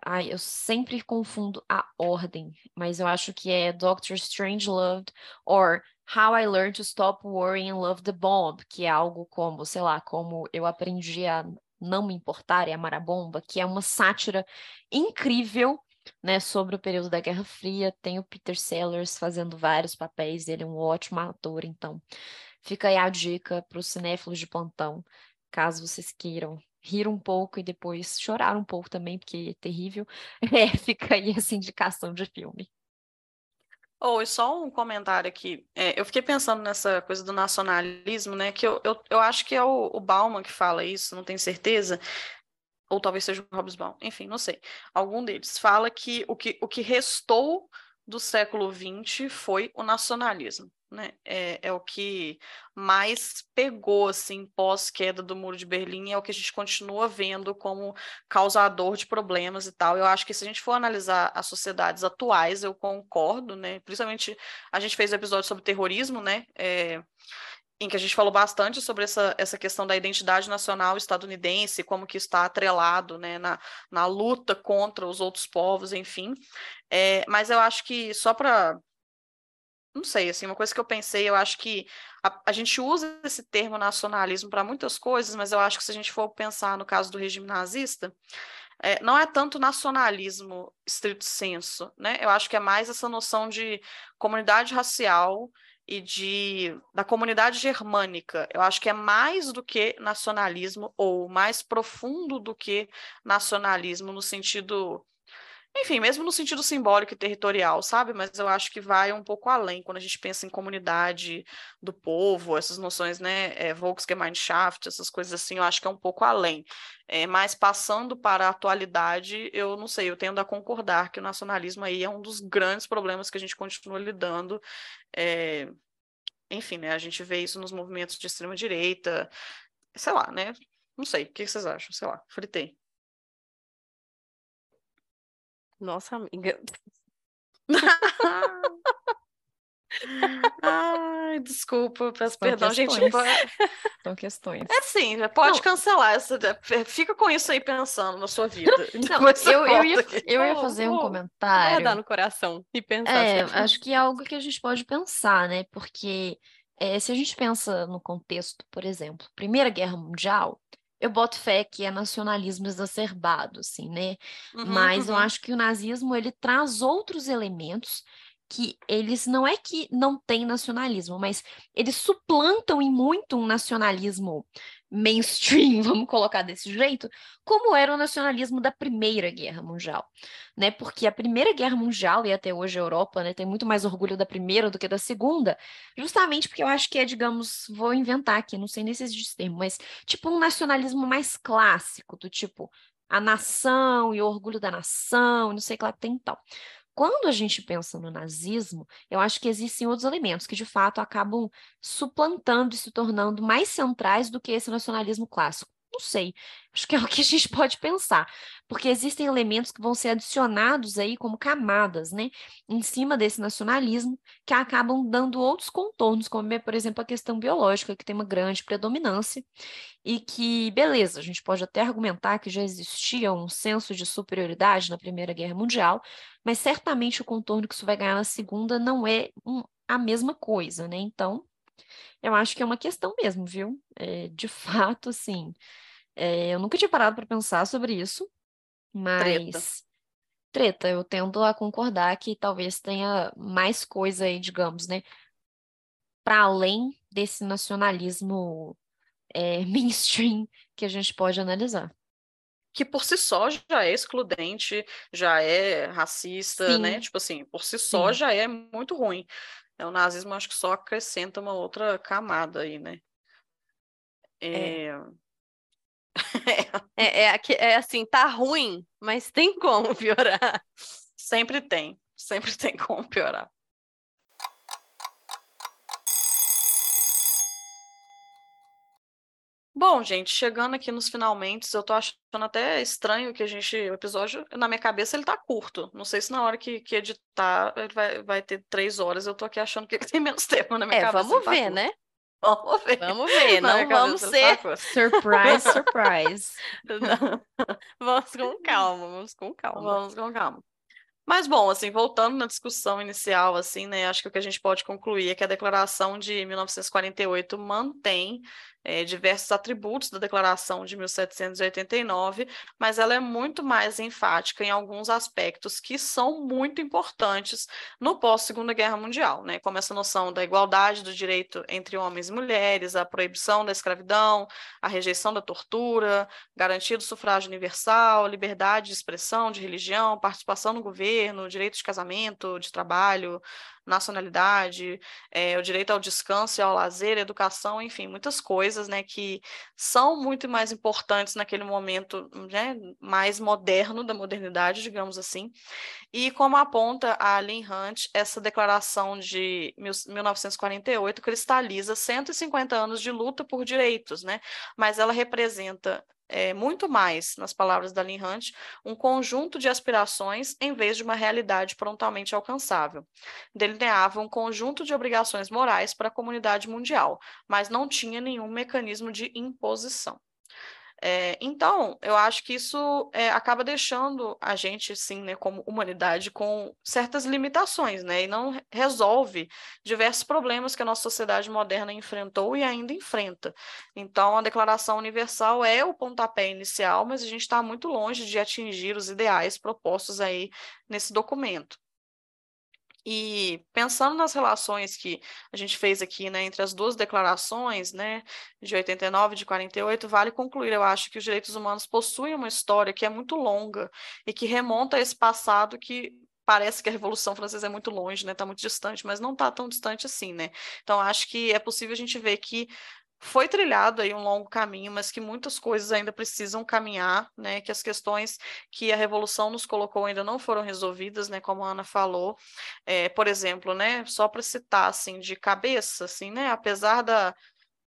Ai, eu sempre confundo a ordem, mas eu acho que é Doctor Strange Loved or How I Learned to Stop Worrying and Love the Bomb, que é algo como, sei lá, como eu aprendi a não me importar e amar a bomba, que é uma sátira incrível, né, sobre o período da Guerra Fria. Tem o Peter Sellers fazendo vários papéis, ele é um ótimo ator, então fica aí a dica para os cinéfilos de plantão, caso vocês queiram rir um pouco e depois chorar um pouco também, porque é terrível. É, fica aí essa indicação de filme. Oh, e só um comentário aqui. É, eu fiquei pensando nessa coisa do nacionalismo, né? Que eu, eu, eu acho que é o, o Bauman que fala isso, não tenho certeza. Ou talvez seja o Hobsbawm, enfim, não sei. Algum deles fala que o que, o que restou do século XX foi o nacionalismo né? É, é o que mais pegou, assim, pós-queda do Muro de Berlim, é o que a gente continua vendo como causador de problemas e tal. Eu acho que se a gente for analisar as sociedades atuais, eu concordo, né? Principalmente, a gente fez um episódio sobre terrorismo, né? É, em que a gente falou bastante sobre essa, essa questão da identidade nacional estadunidense, como que está atrelado né, na, na luta contra os outros povos, enfim. É, mas eu acho que só para não sei, assim, uma coisa que eu pensei, eu acho que a, a gente usa esse termo nacionalismo para muitas coisas, mas eu acho que se a gente for pensar no caso do regime nazista, é, não é tanto nacionalismo estrito senso, né? Eu acho que é mais essa noção de comunidade racial e de da comunidade germânica. Eu acho que é mais do que nacionalismo ou mais profundo do que nacionalismo no sentido enfim, mesmo no sentido simbólico e territorial, sabe? Mas eu acho que vai um pouco além quando a gente pensa em comunidade do povo, essas noções, né? É, Volksgemeinschaft, essas coisas assim, eu acho que é um pouco além. É, mas passando para a atualidade, eu não sei, eu tendo a concordar que o nacionalismo aí é um dos grandes problemas que a gente continua lidando. É, enfim, né? A gente vê isso nos movimentos de extrema-direita, sei lá, né? Não sei, o que vocês acham? Sei lá, fritei. Nossa amiga. Ai, desculpa, peço São perdão, gente. questões. São questões. É sim, pode Não. cancelar essa. Fica com isso aí pensando na sua vida. Não, eu, eu, ia, eu ia fazer um vou comentário. Guardar no coração e pensar. É, sempre. acho que é algo que a gente pode pensar, né? Porque eh, se a gente pensa no contexto, por exemplo, Primeira Guerra Mundial, eu boto fé que é nacionalismo exacerbado, assim, né? Uhum, Mas eu uhum. acho que o nazismo ele traz outros elementos que eles não é que não tem nacionalismo, mas eles suplantam em muito um nacionalismo mainstream, vamos colocar desse jeito, como era o nacionalismo da Primeira Guerra Mundial, né? Porque a Primeira Guerra Mundial e até hoje a Europa, né, tem muito mais orgulho da Primeira do que da Segunda, justamente porque eu acho que é, digamos, vou inventar aqui, não sei nem se existe esse termo, mas tipo um nacionalismo mais clássico, do tipo a nação e o orgulho da nação, não sei o que lá tem e tal. Quando a gente pensa no nazismo, eu acho que existem outros elementos que de fato acabam suplantando e se tornando mais centrais do que esse nacionalismo clássico. Não sei, acho que é o que a gente pode pensar, porque existem elementos que vão ser adicionados aí como camadas, né, em cima desse nacionalismo, que acabam dando outros contornos, como, é, por exemplo, a questão biológica, que tem uma grande predominância, e que, beleza, a gente pode até argumentar que já existia um senso de superioridade na Primeira Guerra Mundial, mas certamente o contorno que isso vai ganhar na Segunda não é um- a mesma coisa, né? Então, eu acho que é uma questão mesmo, viu? É, de fato, assim, é, eu nunca tinha parado para pensar sobre isso, mas treta, eu tendo a concordar que talvez tenha mais coisa aí, digamos, né? Para além desse nacionalismo é, mainstream que a gente pode analisar. Que por si só já é excludente, já é racista, né? Sim. Tipo assim, por si só Sim. já é muito ruim. É, O nazismo acho que só acrescenta uma outra camada aí, né? É, É, é, aqui- é assim, tá ruim, mas tem como piorar. sempre tem, sempre tem como piorar. Bom, gente, chegando aqui nos finalmente, eu tô achando até estranho que a gente, o episódio, na minha cabeça, ele tá curto. Não sei se na hora que, que editar ele vai, vai ter três horas. Eu tô aqui achando que ele tem menos tempo na minha É, cabeça. vamos tá ver, né? Vamos ver. Vamos ver, Na minha não vamos tá ser. Surprise, surprise. Vamos com calma, vamos com calma. Vamos com calma. Mas, bom, assim, voltando na discussão inicial, assim, né, acho que o que a gente pode concluir é que a Declaração de 1948 mantém eh, diversos atributos da Declaração de 1789, mas ela é muito mais enfática em alguns aspectos que são muito importantes no pós-Segunda Guerra Mundial, né, como essa noção da igualdade do direito entre homens e mulheres, a proibição da escravidão, a rejeição da tortura, garantia do sufrágio universal, liberdade de expressão, de religião, participação no governo, direito de casamento, de trabalho, nacionalidade, eh, o direito ao descanso e ao lazer, educação, enfim, muitas coisas, né, que são muito mais importantes naquele momento, né, mais moderno da modernidade, digamos assim. E como aponta a Lynn Hunt, essa declaração de mil- 1948 cristaliza 150 anos de luta por direitos, né? Mas ela representa é, muito mais, nas palavras da Lynn Hunt, um conjunto de aspirações em vez de uma realidade prontamente alcançável. Delineava um conjunto de obrigações morais para a comunidade mundial, mas não tinha nenhum mecanismo de imposição. É, então, eu acho que isso é, acaba deixando a gente, sim, né, como humanidade, com certas limitações, né, e não re- resolve diversos problemas que a nossa sociedade moderna enfrentou e ainda enfrenta. Então, a Declaração Universal é o pontapé inicial, mas a gente está muito longe de atingir os ideais propostos aí nesse documento. E pensando nas relações que a gente fez aqui, né, entre as duas declarações, né, de 89 e de 48, vale concluir, eu acho que os direitos humanos possuem uma história que é muito longa e que remonta a esse passado que parece que a Revolução Francesa é muito longe, né, está muito distante, mas não está tão distante assim, né. Então, acho que é possível a gente ver que foi trilhado aí um longo caminho, mas que muitas coisas ainda precisam caminhar, né, que as questões que a Revolução nos colocou ainda não foram resolvidas, né, como a Ana falou, é, por exemplo, né, só para citar, assim, de cabeça, assim, né, apesar da,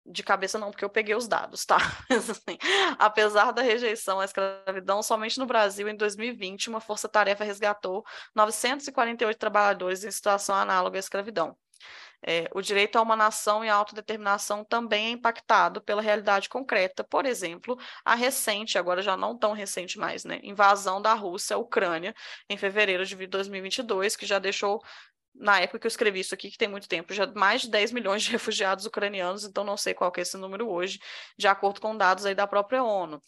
de cabeça não, porque eu peguei os dados, tá? Assim, apesar da rejeição à escravidão, somente no Brasil, em 2020, uma força-tarefa resgatou 948 trabalhadores em situação análoga à escravidão. É, o direito a uma nação e a autodeterminação também é impactado pela realidade concreta. Por exemplo, a recente, agora já não tão recente mais, né, invasão da Rússia à Ucrânia em fevereiro de 2022, que já deixou na época que eu escrevi isso aqui, que tem muito tempo, já mais de 10 milhões de refugiados ucranianos, então não sei qual é esse número hoje, de acordo com dados aí da própria ONU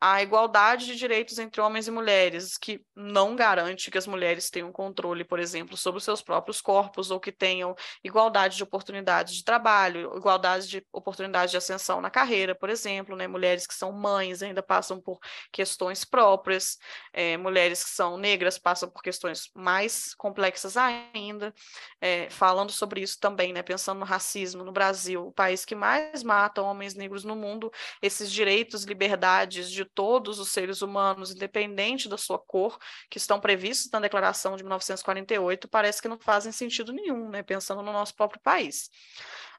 a igualdade de direitos entre homens e mulheres, que não garante que as mulheres tenham controle, por exemplo, sobre os seus próprios corpos, ou que tenham igualdade de oportunidades de trabalho, igualdade de oportunidade de ascensão na carreira, por exemplo, né? mulheres que são mães ainda passam por questões próprias, é, mulheres que são negras passam por questões mais complexas ainda. É, falando sobre isso também, né? pensando no racismo no Brasil, o país que mais mata homens negros no mundo, esses direitos, liberdades de todos os seres humanos, independente da sua cor, que estão previstos na Declaração de 1948, parece que não fazem sentido nenhum, né, pensando no nosso próprio país.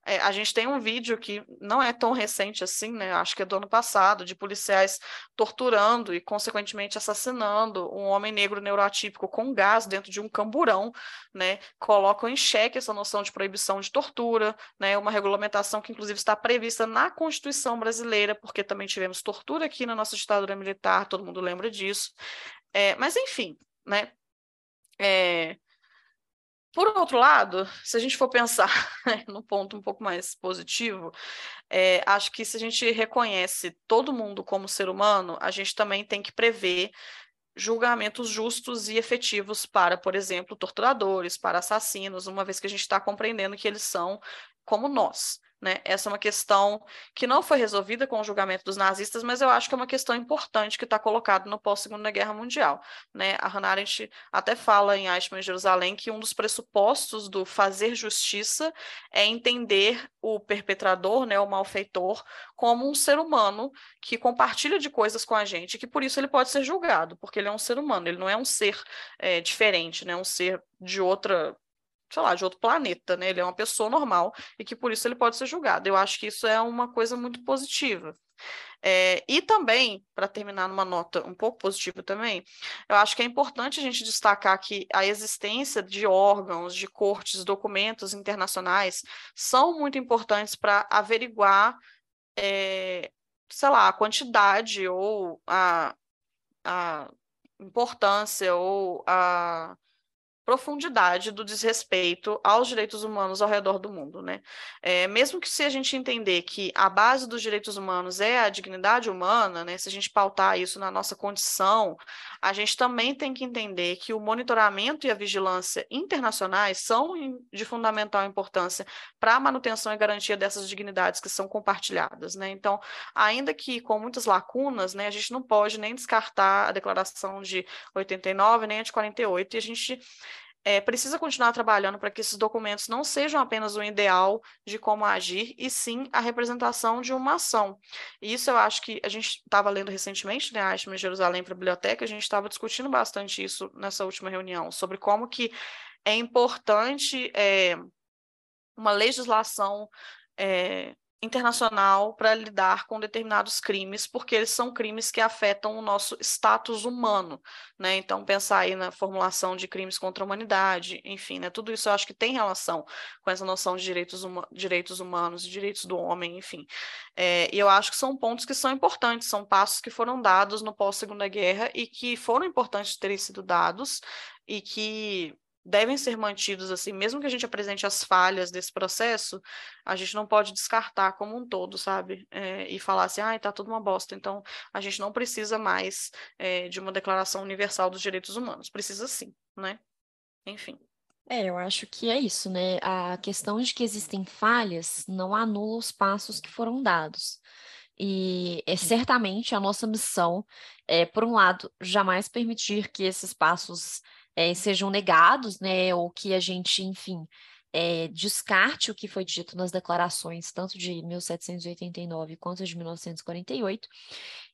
É, a gente tem um vídeo que não é tão recente assim, né? Acho que é do ano passado, de policiais torturando e, consequentemente, assassinando um homem negro neuroatípico com gás dentro de um camburão, né? Colocam em xeque essa noção de proibição de tortura, né? Uma regulamentação que, inclusive, está prevista na Constituição brasileira, porque também tivemos tortura aqui na nossa ditadura militar, todo mundo lembra disso. É, mas, enfim, né? É, por outro lado, se a gente for pensar né, no ponto um pouco mais positivo, é, acho que se a gente reconhece todo mundo como ser humano, a gente também tem que prever julgamentos justos e efetivos para, por exemplo, torturadores, para assassinos, uma vez que a gente está compreendendo que eles são como nós. Né? Essa é uma questão que não foi resolvida com o julgamento dos nazistas, mas eu acho que é uma questão importante que está colocada no pós-Segunda Guerra Mundial. Né? A Hannah Arendt até fala em Eichmann e Jerusalém que um dos pressupostos do fazer justiça é entender o perpetrador, né, o malfeitor, como um ser humano que compartilha de coisas com a gente, que por isso ele pode ser julgado, porque ele é um ser humano, ele não é um ser é, diferente, né, um ser de outra sei lá, de outro planeta, né? Ele é uma pessoa normal e que por isso ele pode ser julgado. Eu acho que isso é uma coisa muito positiva. É, e também, para terminar numa nota um pouco positiva também, eu acho que é importante a gente destacar que a existência de órgãos, de cortes, documentos internacionais são muito importantes para averiguar, é, sei lá, a quantidade ou a, a importância ou a profundidade do desrespeito aos direitos humanos ao redor do mundo, né? É, mesmo que se a gente entender que a base dos direitos humanos é a dignidade humana, né? Se a gente pautar isso na nossa condição, a gente também tem que entender que o monitoramento e a vigilância internacionais são de fundamental importância para a manutenção e garantia dessas dignidades que são compartilhadas, né? Então, ainda que com muitas lacunas, né? A gente não pode nem descartar a declaração de 89 nem a de 48 e a gente é, precisa continuar trabalhando para que esses documentos não sejam apenas um ideal de como agir, e sim a representação de uma ação. E isso eu acho que a gente estava lendo recentemente, né, a Ashman Jerusalém para a biblioteca, a gente estava discutindo bastante isso nessa última reunião, sobre como que é importante é, uma legislação é, internacional para lidar com determinados crimes, porque eles são crimes que afetam o nosso status humano, né? Então, pensar aí na formulação de crimes contra a humanidade, enfim, né? Tudo isso eu acho que tem relação com essa noção de direitos, huma direitos humanos, direitos do homem, enfim. É, e eu acho que são pontos que são importantes, são passos que foram dados no pós-segunda guerra e que foram importantes terem sido dados e que devem ser mantidos assim, mesmo que a gente apresente as falhas desse processo, a gente não pode descartar como um todo, sabe? É, e falar assim, ah, tá tudo uma bosta. Então, a gente não precisa mais é, de uma declaração universal dos direitos humanos. Precisa sim, né? Enfim. É, eu acho que é isso, né? A questão de que existem falhas não anula os passos que foram dados. E é certamente a nossa missão é, por um lado, jamais permitir que esses passos é, sejam negados, né, ou que a gente, enfim, é, descarte o que foi dito nas declarações, tanto de 1789 quanto de 1948.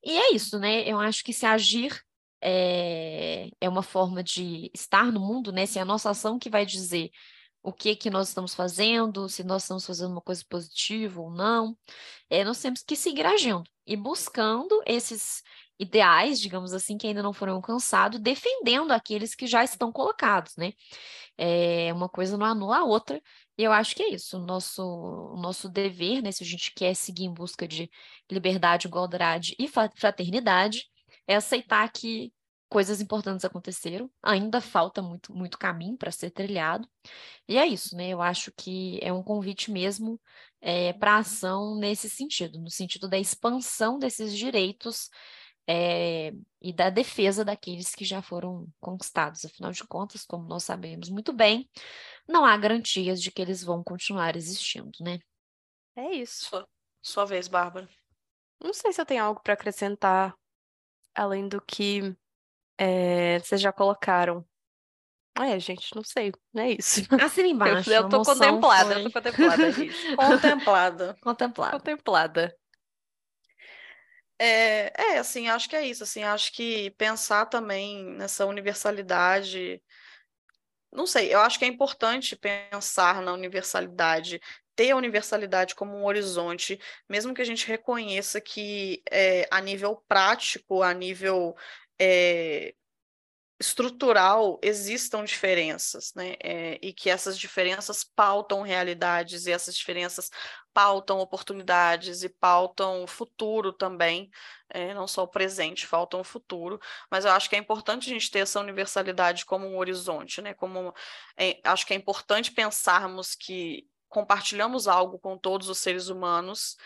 E é isso, né? Eu acho que se agir é, é uma forma de estar no mundo, né? Se é a nossa ação que vai dizer o que que nós estamos fazendo, se nós estamos fazendo uma coisa positiva ou não, é, nós temos que seguir agindo e buscando esses ideais, digamos assim, que ainda não foram alcançados, defendendo aqueles que já estão colocados, né? É, uma coisa não anula a outra, E eu acho que é isso. O nosso, o nosso dever, né, se a gente quer seguir em busca de liberdade, igualdade e fraternidade, é aceitar que coisas importantes aconteceram, ainda falta muito, muito caminho para ser trilhado. E é isso, né? Eu acho que é um convite mesmo é, para ação nesse sentido, no sentido da expansão desses direitos é, e da defesa daqueles que já foram conquistados. Afinal de contas, como nós sabemos muito bem, não há garantias de que eles vão continuar existindo, né? É isso. Sua, sua vez, Bárbara. Não sei se eu tenho algo para acrescentar além do que é, vocês já colocaram. É, gente, não sei, não é isso. Assina embaixo. Eu, eu tô contemplada, foi... eu tô contemplada, contemplada. Contemplada. Contemplada. É, é, assim, acho que é isso, assim, acho que pensar também nessa universalidade, não sei, eu acho que é importante pensar na universalidade, ter a universalidade como um horizonte, mesmo que a gente reconheça que é, a nível prático, a nível é, estrutural existam diferenças, né? É, e que essas diferenças pautam realidades e essas diferenças pautam oportunidades e pautam o futuro também, é, não só o presente, faltam o futuro. Mas eu acho que é importante a gente ter essa universalidade como um horizonte, né? Como é, acho que é importante pensarmos que compartilhamos algo com todos os seres humanos.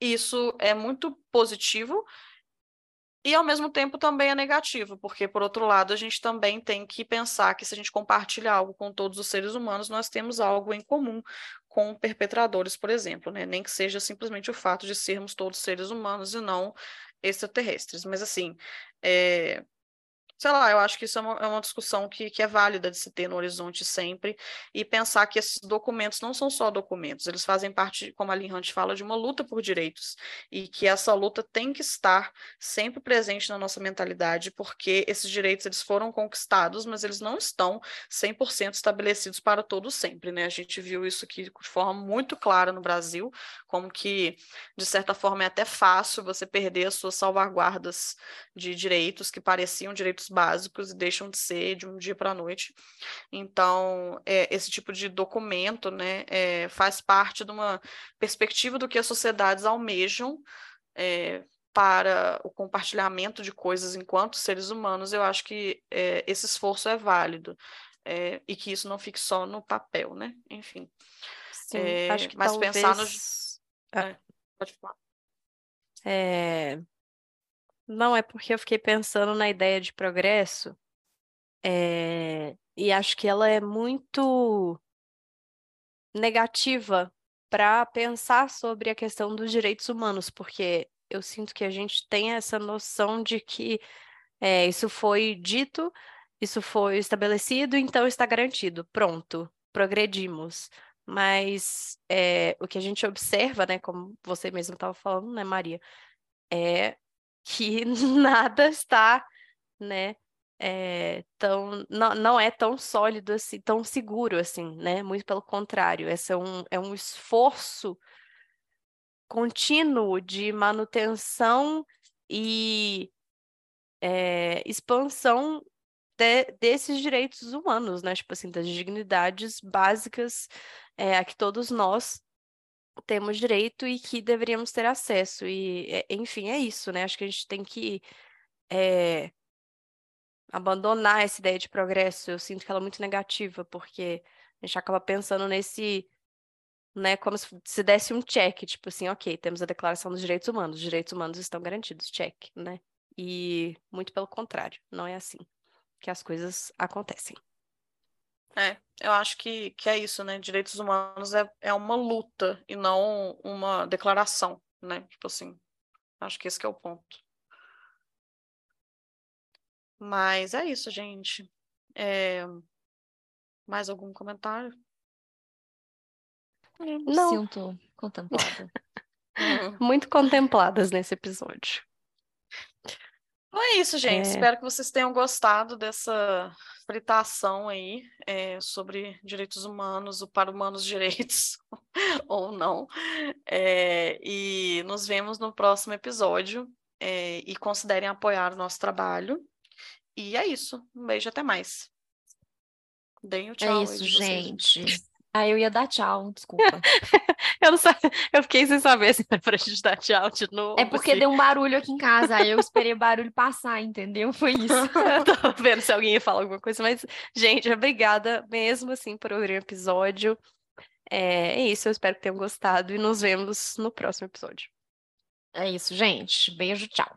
Isso é muito positivo e ao mesmo tempo também é negativo, porque por outro lado a gente também tem que pensar que se a gente compartilha algo com todos os seres humanos, nós temos algo em comum com perpetradores, por exemplo, né? Nem que seja simplesmente o fato de sermos todos seres humanos e não extraterrestres. Mas assim, é sei lá, eu acho que isso é uma, é uma discussão que, que é válida de se ter no horizonte sempre, e pensar que esses documentos não são só documentos, eles fazem parte, como a Lynn Hunt fala, de uma luta por direitos, e que essa luta tem que estar sempre presente na nossa mentalidade, porque esses direitos eles foram conquistados, mas eles não estão 100% estabelecidos para todos sempre, né? A gente viu isso aqui de forma muito clara no Brasil, como que, de certa forma, é até fácil você perder as suas salvaguardas de direitos que pareciam direitos direitos básicos e deixam de ser de um dia para a noite. Então, é, esse tipo de documento né, é, faz parte de uma perspectiva do que as sociedades almejam é, para o compartilhamento de coisas enquanto seres humanos. Eu acho que é, esse esforço é válido. É, e que isso não fique só no papel, né? Enfim. Sim, é, acho que mas talvez... pensar nos. Ah. pode falar. É, não, é porque eu fiquei pensando na ideia de progresso, é... e acho que ela é muito negativa para pensar sobre a questão dos direitos humanos, porque eu sinto que a gente tem essa noção de que é, isso foi dito, isso foi estabelecido, então está garantido, pronto, progredimos. Mas é, o que a gente observa, né, como você mesmo estava falando, né, Maria, é que nada está, né, é, tão, não, não é tão sólido assim, tão seguro assim, né? Muito pelo contrário, esse é um, é um esforço contínuo de manutenção e é, expansão de, desses direitos humanos, né? Tipo assim, das dignidades básicas é, a que todos nós temos direito e que deveríamos ter acesso. E, é, enfim, é isso, né? Acho que a gente tem que é, abandonar essa ideia de progresso. Eu sinto que ela é muito negativa, porque a gente acaba pensando nesse, né, como se, se desse um check, tipo assim, ok, temos a Declaração dos Direitos Humanos, os direitos humanos estão garantidos, check, né? E muito pelo contrário, não é assim que as coisas acontecem. É, eu acho que, que é isso, né? Direitos humanos é, é uma luta e não uma declaração, né? Tipo assim, acho que esse que é o ponto. Mas é isso, gente. É... Mais algum comentário? Não. Sinto contemplada. Muito contempladas nesse episódio. Então é isso, gente. É... Espero que vocês tenham gostado dessa fritação aí é, sobre direitos humanos, o para humanos direitos ou não. É, e nos vemos no próximo episódio. É, e considerem apoiar o nosso trabalho. E é isso. Um beijo, até mais. Deem o tchau. É isso, gente. Aí eu ia dar tchau, desculpa. eu não sei, eu fiquei sem saber se era pra gente dar tchau de novo. É porque assim. deu um barulho aqui em casa, aí eu esperei o barulho passar, entendeu? Foi isso. tô vendo se alguém ia falar alguma coisa, mas, gente, obrigada mesmo assim por ouvir o episódio. É, é isso, eu espero que tenham gostado e nos vemos no próximo episódio. É isso, gente. Beijo, tchau.